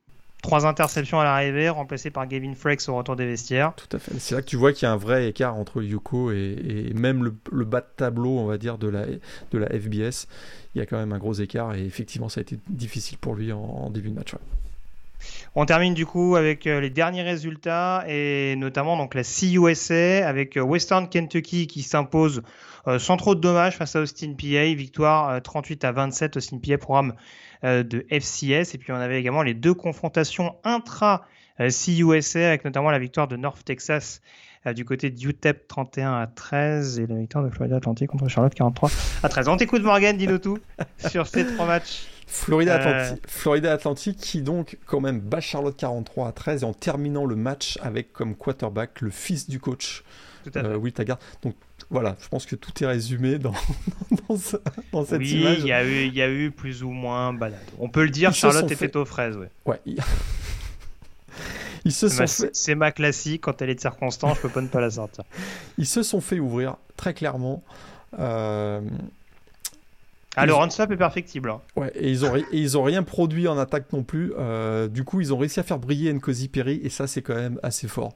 Trois interceptions à l'arrivée, remplacées par Gavin Frakes au retour des vestiaires. Tout à fait. C'est là que tu vois qu'il y a un vrai écart entre Yuko et, même le, bas de tableau, on va dire, de la, de la FBS. Il y a quand même un gros écart et effectivement, ça a été difficile pour lui en, début de match. On termine du coup avec euh, les derniers résultats et notamment donc la CUSA avec euh, Western Kentucky qui s'impose euh, sans trop de dommages face à Austin PA, victoire 38 à 27 Austin PA programme de FCS et puis on avait également les deux confrontations intra CUSA avec notamment la victoire de North Texas du côté de UTEP 31 à 13 et la victoire de Florida Atlantic contre Charlotte 43 à 13. On t'écoute Morgan, dis-nous tout sur ces trois matchs. Florida, Atlantique, Florida Atlantic qui donc quand même bat Charlotte 43 à 13 et en terminant le match avec comme quarterback le fils du coach euh, Will Taggart. Donc voilà, je pense que tout est résumé dans, dans, cette image. il y, a eu, il y a eu plus ou moins balade. On peut le dire, Charlotte était aux fraises. Ouais. ouais Ils se sont C'est ma classique, quand elle est de circonstance, je peux pas ne pas la sortir. Ils se sont fait ouvrir très clairement. Euh, ah, le run swap est perfectible. Hein. Ouais, et ils ont, ils ont rien produit en attaque non plus. Euh, du coup, ils ont réussi à faire briller Nkosi Perry, et ça, c'est quand même assez fort.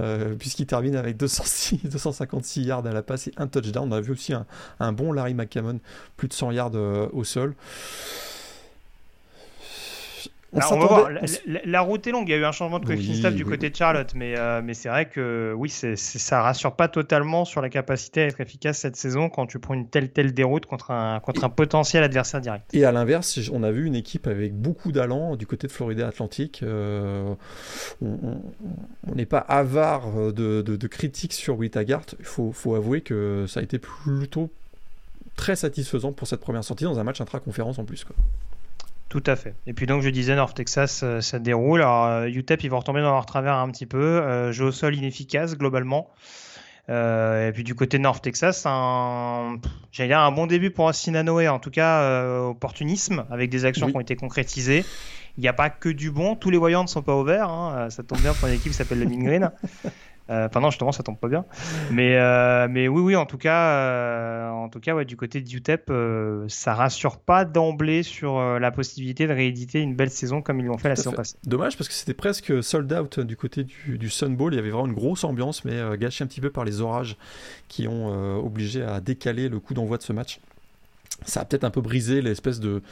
Euh, puisqu'il termine avec 206, 256 yards à la passe et un touchdown. On a vu aussi un, un bon Larry McCammon, plus de 100 yards euh, au sol. La, route est longue. Il y a eu un changement de coaching staff du côté de Charlotte, mais, euh, mais c'est vrai que oui, ça rassure pas totalement sur la capacité à être efficace cette saison quand tu prends une telle telle déroute contre un, contre un potentiel adversaire direct. Et à l'inverse, on a vu une équipe avec beaucoup d'allant du côté de Florida Atlantique. Euh, on n'est pas avare de, de, critiques sur Wittagart. Il faut, faut avouer que ça a été plutôt très satisfaisant pour cette première sortie dans un match intra-conférence en plus. Quoi. Tout à fait. Et puis donc je disais North Texas, euh, ça déroule. Alors euh, UTEP, ils vont retomber dans leur travers un petit peu. Euh, jeu au sol inefficace globalement. et puis du côté North Texas, un, j'allais dire un bon début pour Sinanoé, en tout cas opportunisme avec des actions qui ont été concrétisées. Il n'y a pas que du bon, tous les voyants ne sont pas ouverts. Hein. Ça tombe bien pour une équipe qui s'appelle le Green. Euh, enfin non, justement, ça tombe pas bien. Mais, euh, mais oui, oui, en tout cas, euh, en tout cas, ouais, du côté de UTEP, ça rassure pas d'emblée sur la possibilité de rééditer une belle saison comme ils l'ont fait la saison passée. Dommage parce que c'était presque sold out du côté du, du Sun Bowl. Il y avait vraiment une grosse ambiance, mais gâché un petit peu par les orages qui ont obligé à décaler le coup d'envoi de ce match ça a peut-être un peu brisé l'espèce de,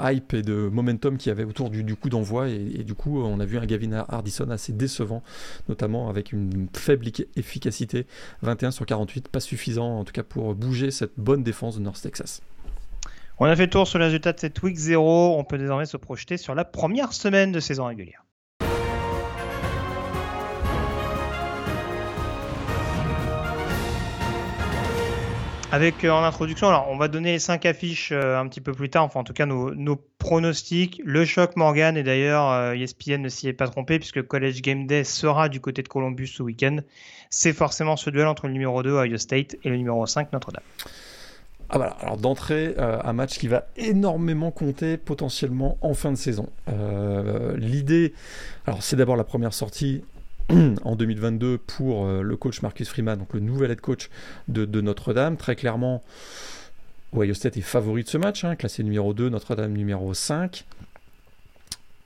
hype et de momentum qu'il y avait autour du, coup d'envoi. Et, du coup, on a vu un Gavin Hardison assez décevant, notamment avec une faible efficacité, 21 sur 48, pas suffisant en tout cas pour bouger cette bonne défense de North Texas. On a fait le tour sur le résultat de cette week 0. On peut désormais se projeter sur la première semaine de saison régulière. Avec euh, en introduction, alors on va donner les 5 affiches euh, un petit peu plus tard, enfin en tout cas nos, pronostics. Le choc Morgan, et d'ailleurs ESPN euh, ne s'y est pas trompé puisque College Game Day sera du côté de Columbus ce week-end. C'est forcément ce duel entre le numéro 2 Ohio State et le numéro 5 Notre-Dame. Ah voilà, alors d'entrée, un match qui va énormément compter potentiellement en fin de saison. L'idée, alors c'est d'abord la première sortie en 2022 pour euh, le coach Marcus Freeman, donc le nouvel head coach de, Notre-Dame. Très clairement, Ohio State est favori de ce match, hein, classé numéro 2, Notre-Dame numéro 5.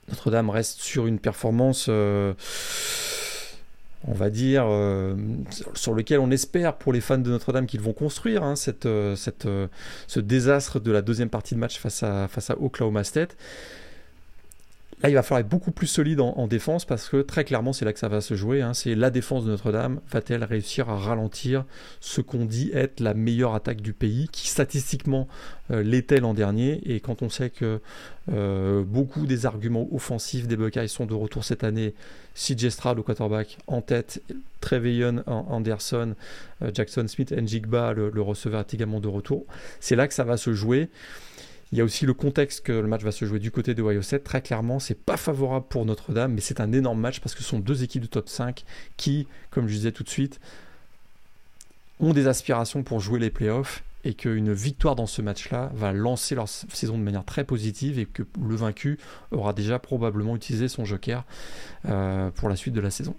Notre-Dame reste sur une performance, euh, on va dire, euh, sur lequel on espère pour les fans de Notre-Dame qu'ils vont construire hein, ce désastre de la deuxième partie de match face à, face à Oklahoma State. Là, il va falloir être beaucoup plus solide en, défense parce que très clairement, c'est là que ça va se jouer. Hein. C'est la défense de Notre-Dame. Va-t-elle réussir à ralentir ce qu'on dit être la meilleure attaque du pays, qui statistiquement euh, l'était l'an dernier Et quand on sait que euh, beaucoup des arguments offensifs des Buckeyes sont de retour cette année, CJ Stroud au quarterback en tête, Treveyon Anderson, euh, Jackson Smith, Njigba, le, le receveur est également de retour. C'est là que ça va se jouer. Il y a aussi le contexte que le match va se jouer du côté de Ohio 7. Très clairement, c'est pas favorable pour Notre-Dame, mais c'est un énorme match parce que ce sont deux équipes de top 5 qui, comme je disais tout de suite, ont des aspirations pour jouer les playoffs et qu'une victoire dans ce match-là va lancer leur saison de manière très positive et que le vaincu aura déjà probablement utilisé son joker euh, pour la suite de la saison.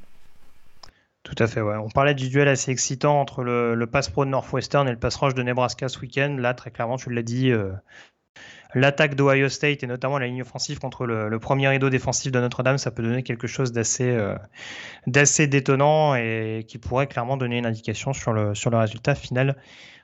Tout à fait, ouais. On parlait du duel assez excitant entre le, pass pro de Northwestern et le pass rush de Nebraska ce week-end. Là, très clairement, tu l'as dit, euh, l'attaque d'Ohio State et notamment la ligne offensive contre le, premier rideau défensif de Notre-Dame, ça peut donner quelque chose d'assez euh, d'assez détonnant et qui pourrait clairement donner une indication sur le, sur le résultat final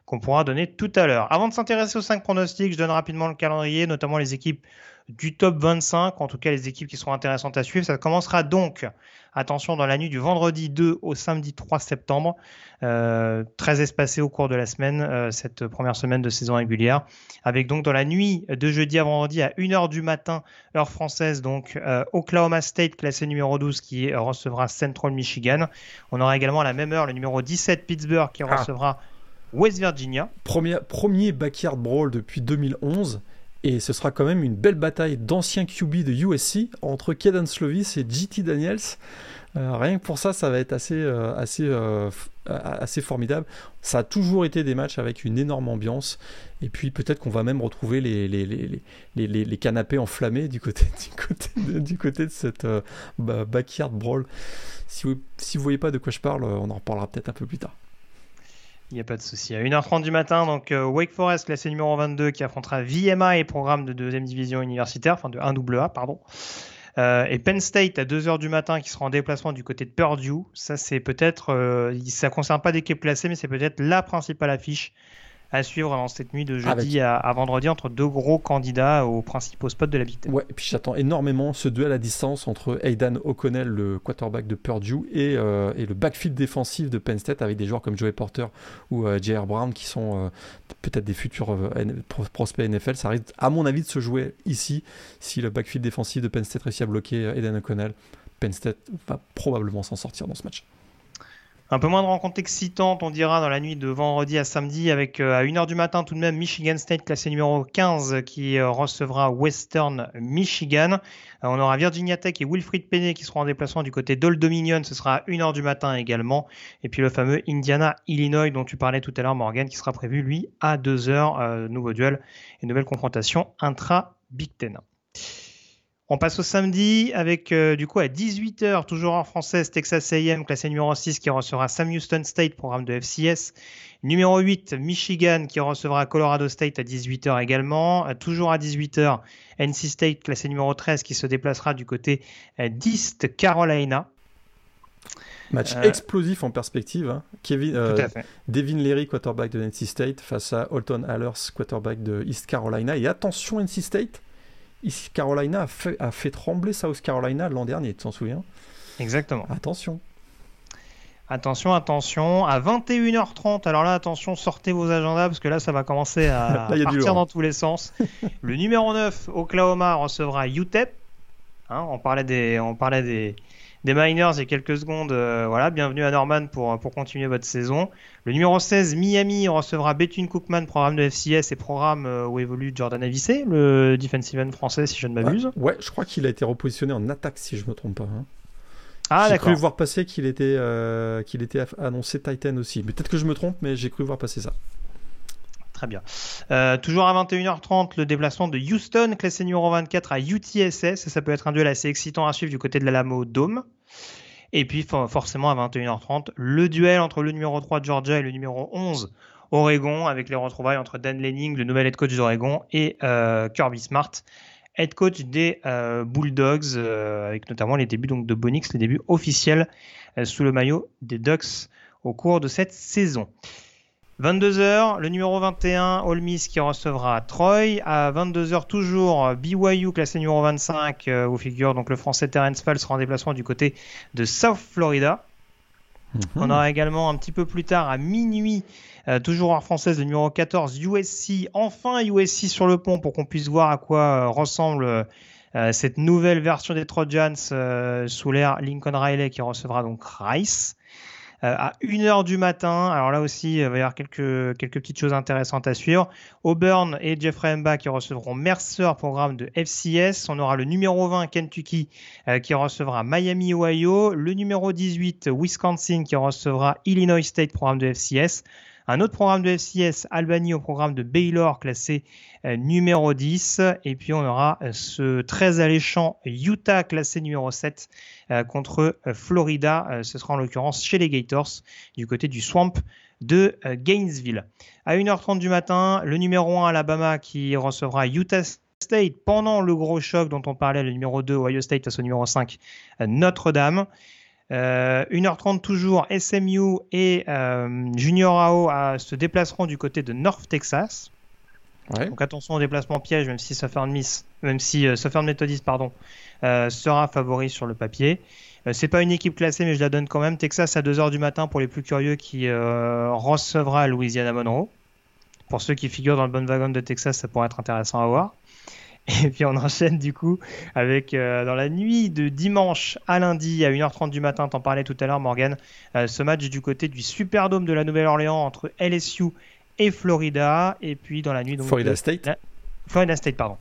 qu'on pourra donner tout à l'heure. Avant de s'intéresser aux cinq pronostics, je donne rapidement le calendrier, notamment les équipes du top 25, en tout cas les équipes qui seront intéressantes à suivre. Ça commencera donc, attention, dans la nuit du vendredi 2 au samedi 3 septembre, euh, très espacé au cours de la semaine, euh, cette première semaine de saison régulière, avec donc dans la nuit de jeudi à vendredi à 1h du matin, heure française, donc euh, Oklahoma State, classé numéro 12, qui recevra Central Michigan. On aura également à la même heure le numéro 17, Pittsburgh, qui ah. recevra West Virginia. Premier, premier backyard brawl depuis 2011. Et ce sera quand même une belle bataille d'anciens QB de USC entre Kaden Slovis et JT Daniels. Euh, rien que pour ça, ça va être assez, euh, assez, euh, assez formidable. Ça a toujours été des matchs avec une énorme ambiance. Et puis peut-être qu'on va même retrouver les, canapés enflammés du côté, du côté, de, du côté de cette backyard brawl. Si vous ne voyez pas de quoi je parle, on en reparlera peut-être un peu plus tard. Il n'y a pas de souci. À 1h30 du matin, donc euh, Wake Forest, classé numéro 22, qui affrontera VMA et programme de deuxième division universitaire, enfin de 1AA, pardon. Euh, et Penn State à 2h du matin qui sera en déplacement du côté de Purdue. Ça, c'est peut-être, euh, ça concerne pas d'équipe placée, mais c'est peut-être la principale affiche à suivre dans cette nuit de jeudi à, vendredi entre deux gros candidats aux principaux spots de la Big Ouais, et puis j'attends énormément ce duel à distance entre Aidan O'Connell, le quarterback de Purdue, et, euh, et, le backfield défensif de Penn State avec des joueurs comme Joey Porter ou euh, J.R. Brown qui sont euh, peut-être des futurs prospects NFL. Ça risque, à mon avis, de se jouer ici si le backfield défensif de Penn State réussit à bloquer Aidan O'Connell. Penn State va probablement s'en sortir dans ce match. Un peu moins de rencontres excitantes, on dira, dans la nuit de vendredi à samedi, avec euh, à 1h du matin tout de même Michigan State, classé numéro 15, qui euh, recevra Western Michigan. Euh, on aura Virginia Tech et Wilfried Penney qui seront en déplacement du côté d'Old Dominion, ce sera à 1h du matin également. Et puis le fameux Indiana Illinois dont tu parlais tout à l'heure, Morgan, qui sera prévu, lui, à 2h. nouveau duel et nouvelle confrontation intra-Big Ten. On passe au samedi avec du coup à 18h, toujours en française, Texas AM, classé numéro 6 qui recevra Sam Houston State, programme de FCS. Numéro 8, Michigan qui recevra Colorado State à 18h également. toujours à 18h, NC State, classé numéro 13, qui se déplacera du côté d'East Carolina. Match explosif en perspective. Hein. Kevin, Devin Leary, quarterback de NC State, face à Holton Allers, quarterback de East Carolina. Et attention, NC State, East Carolina a fait, a fait trembler South Carolina l'an dernier, tu t'en souviens? Exactement. Attention. Attention, attention, à 21h30, alors là, attention, sortez vos agendas parce que là, ça va commencer à partir dans tous les sens. le numéro 9, Oklahoma, recevra UTEP. Hein, on parlait des, on parlait des, des Miners a quelques secondes. Euh, voilà, bienvenue à Norman pour, pour continuer votre saison. Le numéro 16, Miami, recevra Bethune Cookman, programme de FCS et programme euh, où évolue Jordan Avicé, le defensive end français, si je ne m'abuse. Ouais, je crois qu'il a été repositionné en attaque, si je ne me trompe pas. Hein. Ah, j'ai cru voir passer qu'il était, euh, qu'il était annoncé Titan aussi. Peut-être que je me trompe, mais j'ai cru voir passer ça. Très bien. Euh, toujours à 21h30, le déplacement de Houston, classé numéro 24 à UTSS. Ça peut être un duel assez excitant à suivre du côté de l'Alamo Dome. Et puis forcément à 21h30, le duel entre le numéro 3 de Georgia et le numéro 11 Oregon, avec les retrouvailles entre Dan Lenning, le nouvel head coach d'Oregon, et euh, Kirby Smart, head coach des euh, Bulldogs, avec notamment les débuts donc, de Bonix, les débuts officiels sous le maillot des Ducks au cours de cette saison. 22h, le numéro 21, Ole Miss qui recevra Troy. À 22h toujours, BYU classé numéro 25, euh, vous figure donc le français Terence Fall sera en déplacement du côté de South Florida. Mhm. On aura également un petit peu plus tard à minuit, euh, toujours en française, le numéro 14, USC. Enfin USC sur le pont pour qu'on puisse voir à quoi euh, ressemble cette nouvelle version des Trojans sous l'ère Lincoln Riley qui recevra donc Rice. Euh, à 1h du matin. Alors là aussi, il va y avoir quelques, petites choses intéressantes à suivre. Auburn et Jeffrey Mba qui recevront Mercer, programme de FCS. On aura le numéro 20, Kentucky, euh, qui recevra Miami, Ohio. Le numéro 18, Wisconsin, qui recevra Illinois State, programme de FCS. Un autre programme de FCS, Albany au programme de Baylor, classé euh, numéro 10. Et puis on aura ce très alléchant Utah, classé numéro 7, euh, contre Florida. ce sera en l'occurrence chez les Gators, du côté du Swamp de Gainesville. À 1h30 du matin, le numéro 1 Alabama qui recevra Utah State pendant le gros choc dont on parlait, le numéro 2 Ohio State face au numéro 5 Notre-Dame. 1h30 euh, toujours, SMU et euh, Junior AO se déplaceront du côté de North Texas. Donc attention au déplacement piège, même si Southern Miss, même si euh, Methodist pardon, sera favori sur le papier. c'est pas une équipe classée, mais je la donne quand même. Texas à 2h du matin pour les plus curieux qui recevra Louisiana Monroe. Pour ceux qui figurent dans le bon wagon de Texas, ça pourrait être intéressant à voir. Et puis on enchaîne du coup avec euh, dans la nuit de dimanche à lundi à 1h30 du matin, t'en parlais tout à l'heure Morgan, euh, ce match du côté du Superdome de la Nouvelle-Orléans entre LSU et Florida. Et puis dans la nuit donc, Florida State. Florida State, pardon.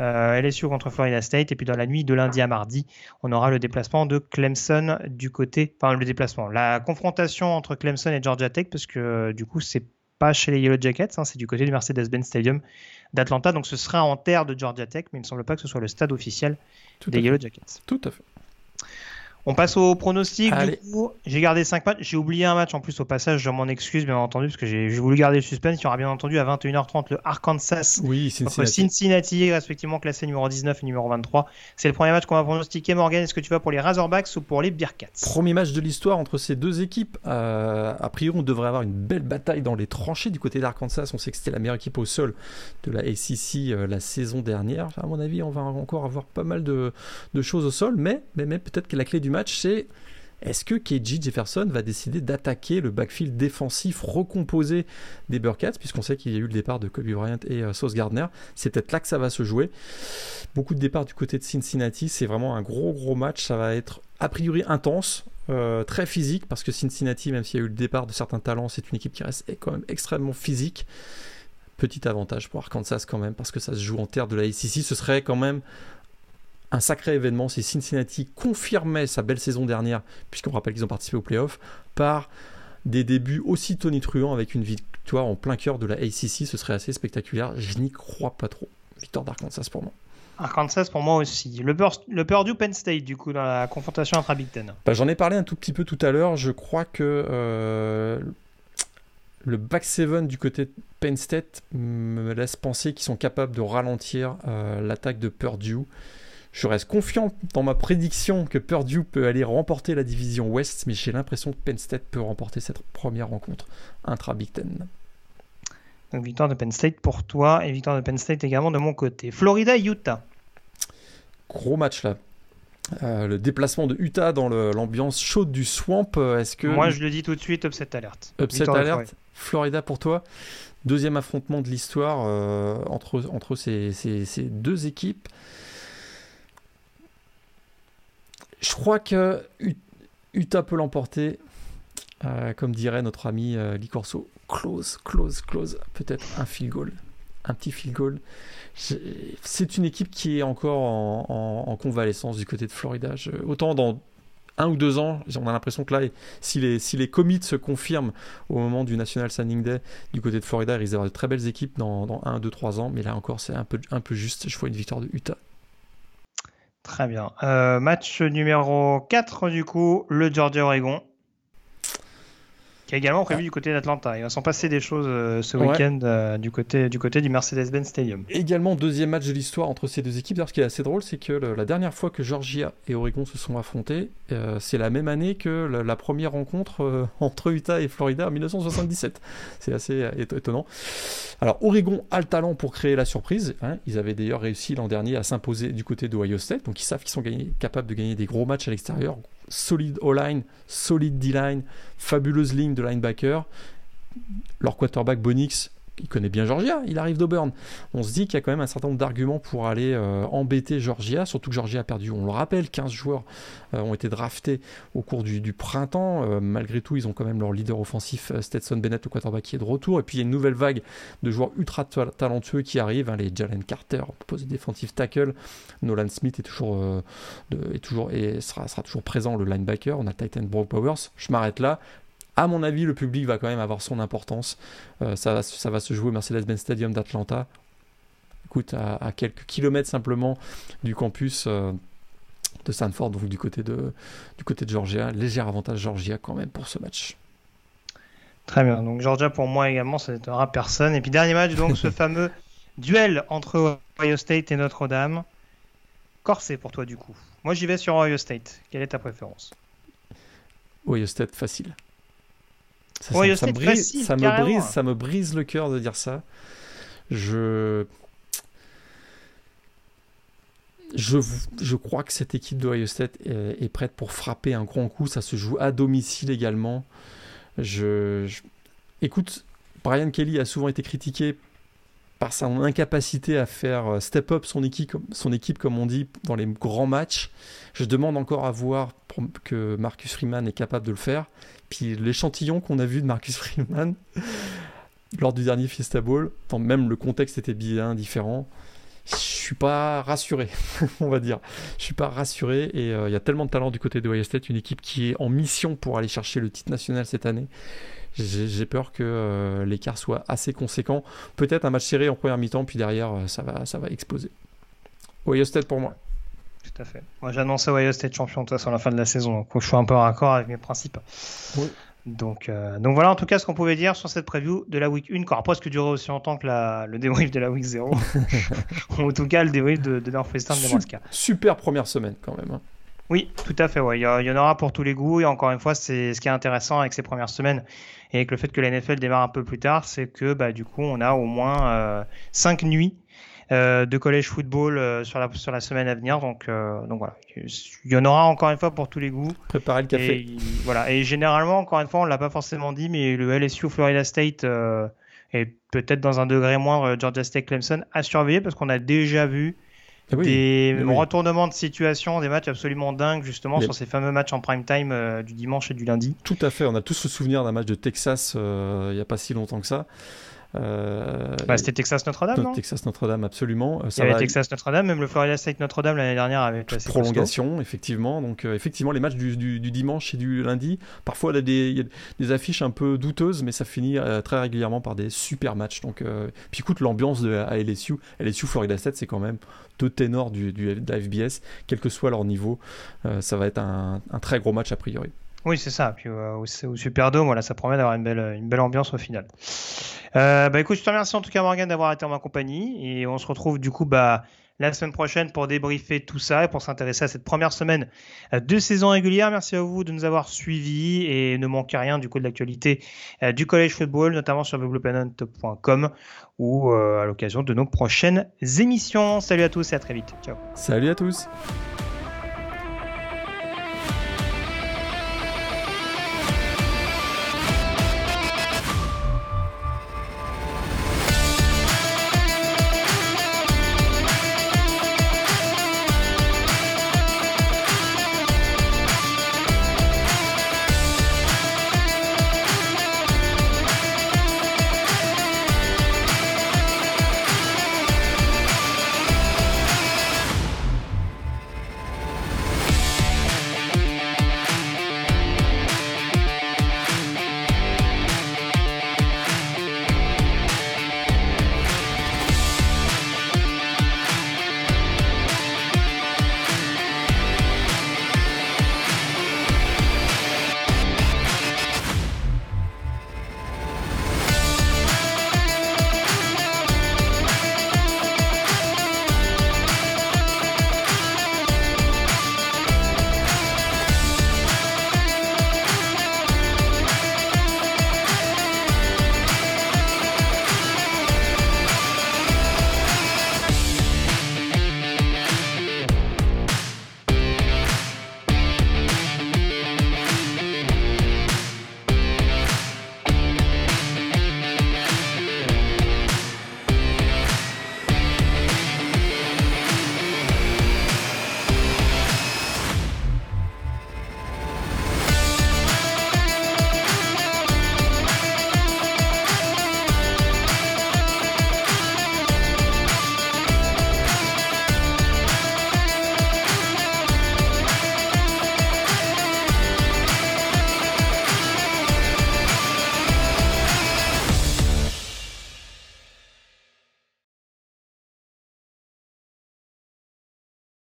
Euh, LSU contre Florida State. Et puis dans la nuit de lundi à mardi, on aura le déplacement de Clemson du côté. Enfin, le déplacement. La confrontation entre Clemson et Georgia Tech, parce que du coup, c'est pas chez les Yellow Jackets, hein, c'est du côté du Mercedes-Benz Stadium d'Atlanta. Donc ce sera en terre de Georgia Tech, mais il ne semble pas que ce soit le stade officiel des Yellow Jackets. Tout à fait. On passe au pronostic. j'ai gardé 5 matchs. J'ai oublié un match en plus au passage. Je m'en excuse, bien entendu, parce que j'ai voulu garder le suspense. Il y aura bien entendu à 21h30 le Arkansas oui, Cincinnati. Cincinnati, respectivement classé numéro 19 et numéro 23. C'est le premier match qu'on va pronostiquer. Morgan, est-ce que tu vas pour les Razorbacks ou pour les Bearcats? Premier match de l'histoire entre ces deux équipes. Euh, a priori, on devrait avoir une belle bataille dans les tranchées du côté d'Arkansas. On sait que c'était la meilleure équipe au sol de la ACC euh, la saison dernière. à mon avis, on va encore avoir pas mal de, de choses au sol, mais, mais, mais peut-être que la clé du match c'est est-ce que KJ Jefferson va décider d'attaquer le backfield défensif recomposé des Burkats, puisqu'on sait qu'il y a eu le départ de Kobe Bryant et euh, Sauce Gardner C'est peut-être là que ça va se jouer. Beaucoup de départs du côté de Cincinnati, c'est vraiment un gros gros match. Ça va être a priori intense, euh, très physique, parce que Cincinnati, même s'il y a eu le départ de certains talents, c'est une équipe qui reste quand même extrêmement physique. Petit avantage pour Arkansas quand même, parce que ça se joue en terre de la ACC. Ce serait quand même un sacré événement si Cincinnati confirmait sa belle saison dernière, puisqu'on rappelle qu'ils ont participé aux playoffs, par des débuts aussi tonitruants avec une victoire en plein cœur de la ACC. Ce serait assez spectaculaire. Je n'y crois pas trop. Victoire d'Arkansas pour moi. Arkansas pour moi aussi. Le, le Purdue Penn State du coup dans la confrontation entre Big Ten. Bah, J'en ai parlé un tout petit peu tout à l'heure. Je crois que euh, le back seven du côté de Penn State me laisse penser qu'ils sont capables de ralentir euh, l'attaque de Purdue. Je reste confiant dans ma prédiction que Purdue peut aller remporter la division Ouest, mais j'ai l'impression que Penn State peut remporter cette première rencontre intra-Big Ten. Donc victoire de Penn State pour toi et victoire de Penn State également de mon côté. Florida-Utah. Gros match là. Euh, le déplacement de Utah dans l'ambiance chaude du swamp, euh, est-ce que... Moi je le dis tout de suite, upset alert. Upset alert, Florida pour toi. Deuxième affrontement de l'histoire euh, entre, entre ces, ces, ces, deux équipes. Je crois que Utah peut l'emporter, comme dirait notre ami Licorso close, close, close. Peut-être un field goal. Un petit field goal. C'est une équipe qui est encore en, convalescence du côté de Florida. autant dans un ou deux ans, on a l'impression que là, si les, si les commits se confirment au moment du National Signing Day du côté de Florida, ils risquent d'avoir de très belles équipes dans, dans 1, 2, 3 ans. Mais là encore, c'est un peu, un peu juste. Je vois une victoire de Utah. Très bien. Euh, match numéro 4 du coup, le Georgia-Oregon qui est également prévu ah. du côté d'Atlanta. Il va s'en passer des choses euh, ce week-end euh, du, côté, du côté du Mercedes-Benz Stadium. Également, deuxième match de l'histoire entre ces deux équipes. D'ailleurs, ce qui est assez drôle, c'est que la dernière fois que Georgia et Oregon se sont affrontés, euh, c'est la même année que la, première rencontre entre Utah et Florida en 1977. c'est assez étonnant. Alors, Oregon a le talent pour créer la surprise. Hein. Ils avaient d'ailleurs réussi l'an dernier à s'imposer du côté d'Ohio State, donc ils savent qu'ils sont capables de gagner des gros matchs à l'extérieur solide O-line, solide D-line, fabuleuse ligne de linebacker. Leur quarterback Bonix, il connaît bien Georgia, il arrive d'Auburn. On se dit qu'il y a quand même un certain nombre d'arguments pour aller euh, embêter Georgia, surtout que Georgia a perdu, on le rappelle, 15 joueurs euh, ont été draftés au cours du, printemps. Euh, malgré tout, ils ont quand même leur leader offensif, Stetson Bennett, au quarterback, qui est de retour. Et puis il y a une nouvelle vague de joueurs ultra talentueux qui arrivent, hein, les Jalen Carter, poste défensif tackle. Nolan Smith est toujours, est toujours et sera, sera toujours présent, le linebacker. On a Titan Brock Powers. Je m'arrête là à mon avis, le public va quand même avoir son importance. Euh, ça, va, ça va se jouer au Mercedes-Benz Stadium d'Atlanta. Écoute, à, quelques kilomètres simplement du campus euh, de Stanford, donc du côté de, du côté de Georgia. Léger avantage Georgia quand même pour ce match. Très bien. Donc Georgia pour moi également, ça n'étonnera personne. Et puis dernier match, donc ce fameux duel entre Ohio State et Notre-Dame. Corsé pour toi du coup. Moi j'y vais sur Ohio State. Quelle est ta préférence? Ohio State facile. Ça, me brise, ça, me brise, ça me brise le cœur de dire ça. Je... Je, je crois que cette équipe de State est, est, prête pour frapper un grand coup. Ça se joue à domicile également. Je, Écoute, Brian Kelly a souvent été critiqué par sa incapacité à faire euh, step up son équipe, son comme on dit, dans les grands matchs. Je demande encore à voir que Marcus Freeman est capable de le faire. Puis l'échantillon qu'on a vu de Marcus Freeman lors du dernier Fiesta Bowl, même le contexte était bien différent. Je suis pas rassuré, on va dire. Je suis pas rassuré et euh, il y a tellement de talent du côté de Ohio une équipe qui est en mission pour aller chercher le titre national cette année. J'ai peur que euh, l'écart soit assez conséquent. Peut-être un match serré en première mi-temps, puis derrière, euh, ça va, ça va exploser. Ohio State pour moi. Tout à fait. Moi, j'annonce Ohio State champion de toute façon à la fin de la saison, donc je suis un peu en accord avec mes principes. Donc, euh, donc voilà en tout cas ce qu'on pouvait dire sur cette preview de la week 1, qui aura presque duré aussi longtemps que la, le débrief de la week 0. en tout cas, le débrief de, de Northwestern Nebraska. Super première semaine quand même. Hein. Oui, tout à fait. Ouais. Il, y, en aura pour tous les goûts. Et encore une fois, c'est ce qui est intéressant avec ces premières semaines et avec le fait que la NFL démarre un peu plus tard, c'est que bah, du coup, on a au moins euh, 5 nuits euh, de collège football euh, sur, la, sur la semaine à venir. Donc, euh, donc voilà, il y en aura encore une fois pour tous les goûts. Préparer le café. Et, voilà. Et généralement, encore une fois, on l'a pas forcément dit, mais le LSU Florida State est peut-être dans un degré moindre Georgia State Clemson à surveiller parce qu'on a déjà vu ah des retournements de situation, des matchs absolument dingues justement sur ces fameux matchs en prime time du dimanche et du lundi. Tout à fait, on a tous le souvenir d'un match de Texas il n'y a pas si longtemps que ça. Euh, bah, c'était Texas Notre-Dame, non? Texas Notre-Dame, absolument. Ça Il y avait Texas Notre-Dame, même le Florida State Notre-Dame l'année dernière avait placé prolongation, effectivement. Donc effectivement, les matchs du, du, dimanche et du lundi, parfois il y a des, y a des affiches un peu douteuses, mais ça finit très régulièrement par des super matchs. Donc puis écoute, l'ambiance de à LSU, LSU Florida State, c'est quand même deux ténors du, du, de la FBS, quel que soit leur niveau. ça va être un, un très gros match a priori. Oui, c'est ça. Puis euh, au, Superdome, voilà, ça promet d'avoir une belle, une belle ambiance au final. Euh, bah écoute, je te remercie en tout cas Morgan d'avoir été en ma compagnie et on se retrouve du coup bah la semaine prochaine pour débriefer tout ça et pour s'intéresser à cette première semaine euh, de saison régulière. Merci à vous de nous avoir suivis et ne manquez rien du coup de l'actualité du collège football, notamment sur www.top.com ou à l'occasion de nos prochaines émissions. Salut à tous et à très vite. Ciao. Salut à tous.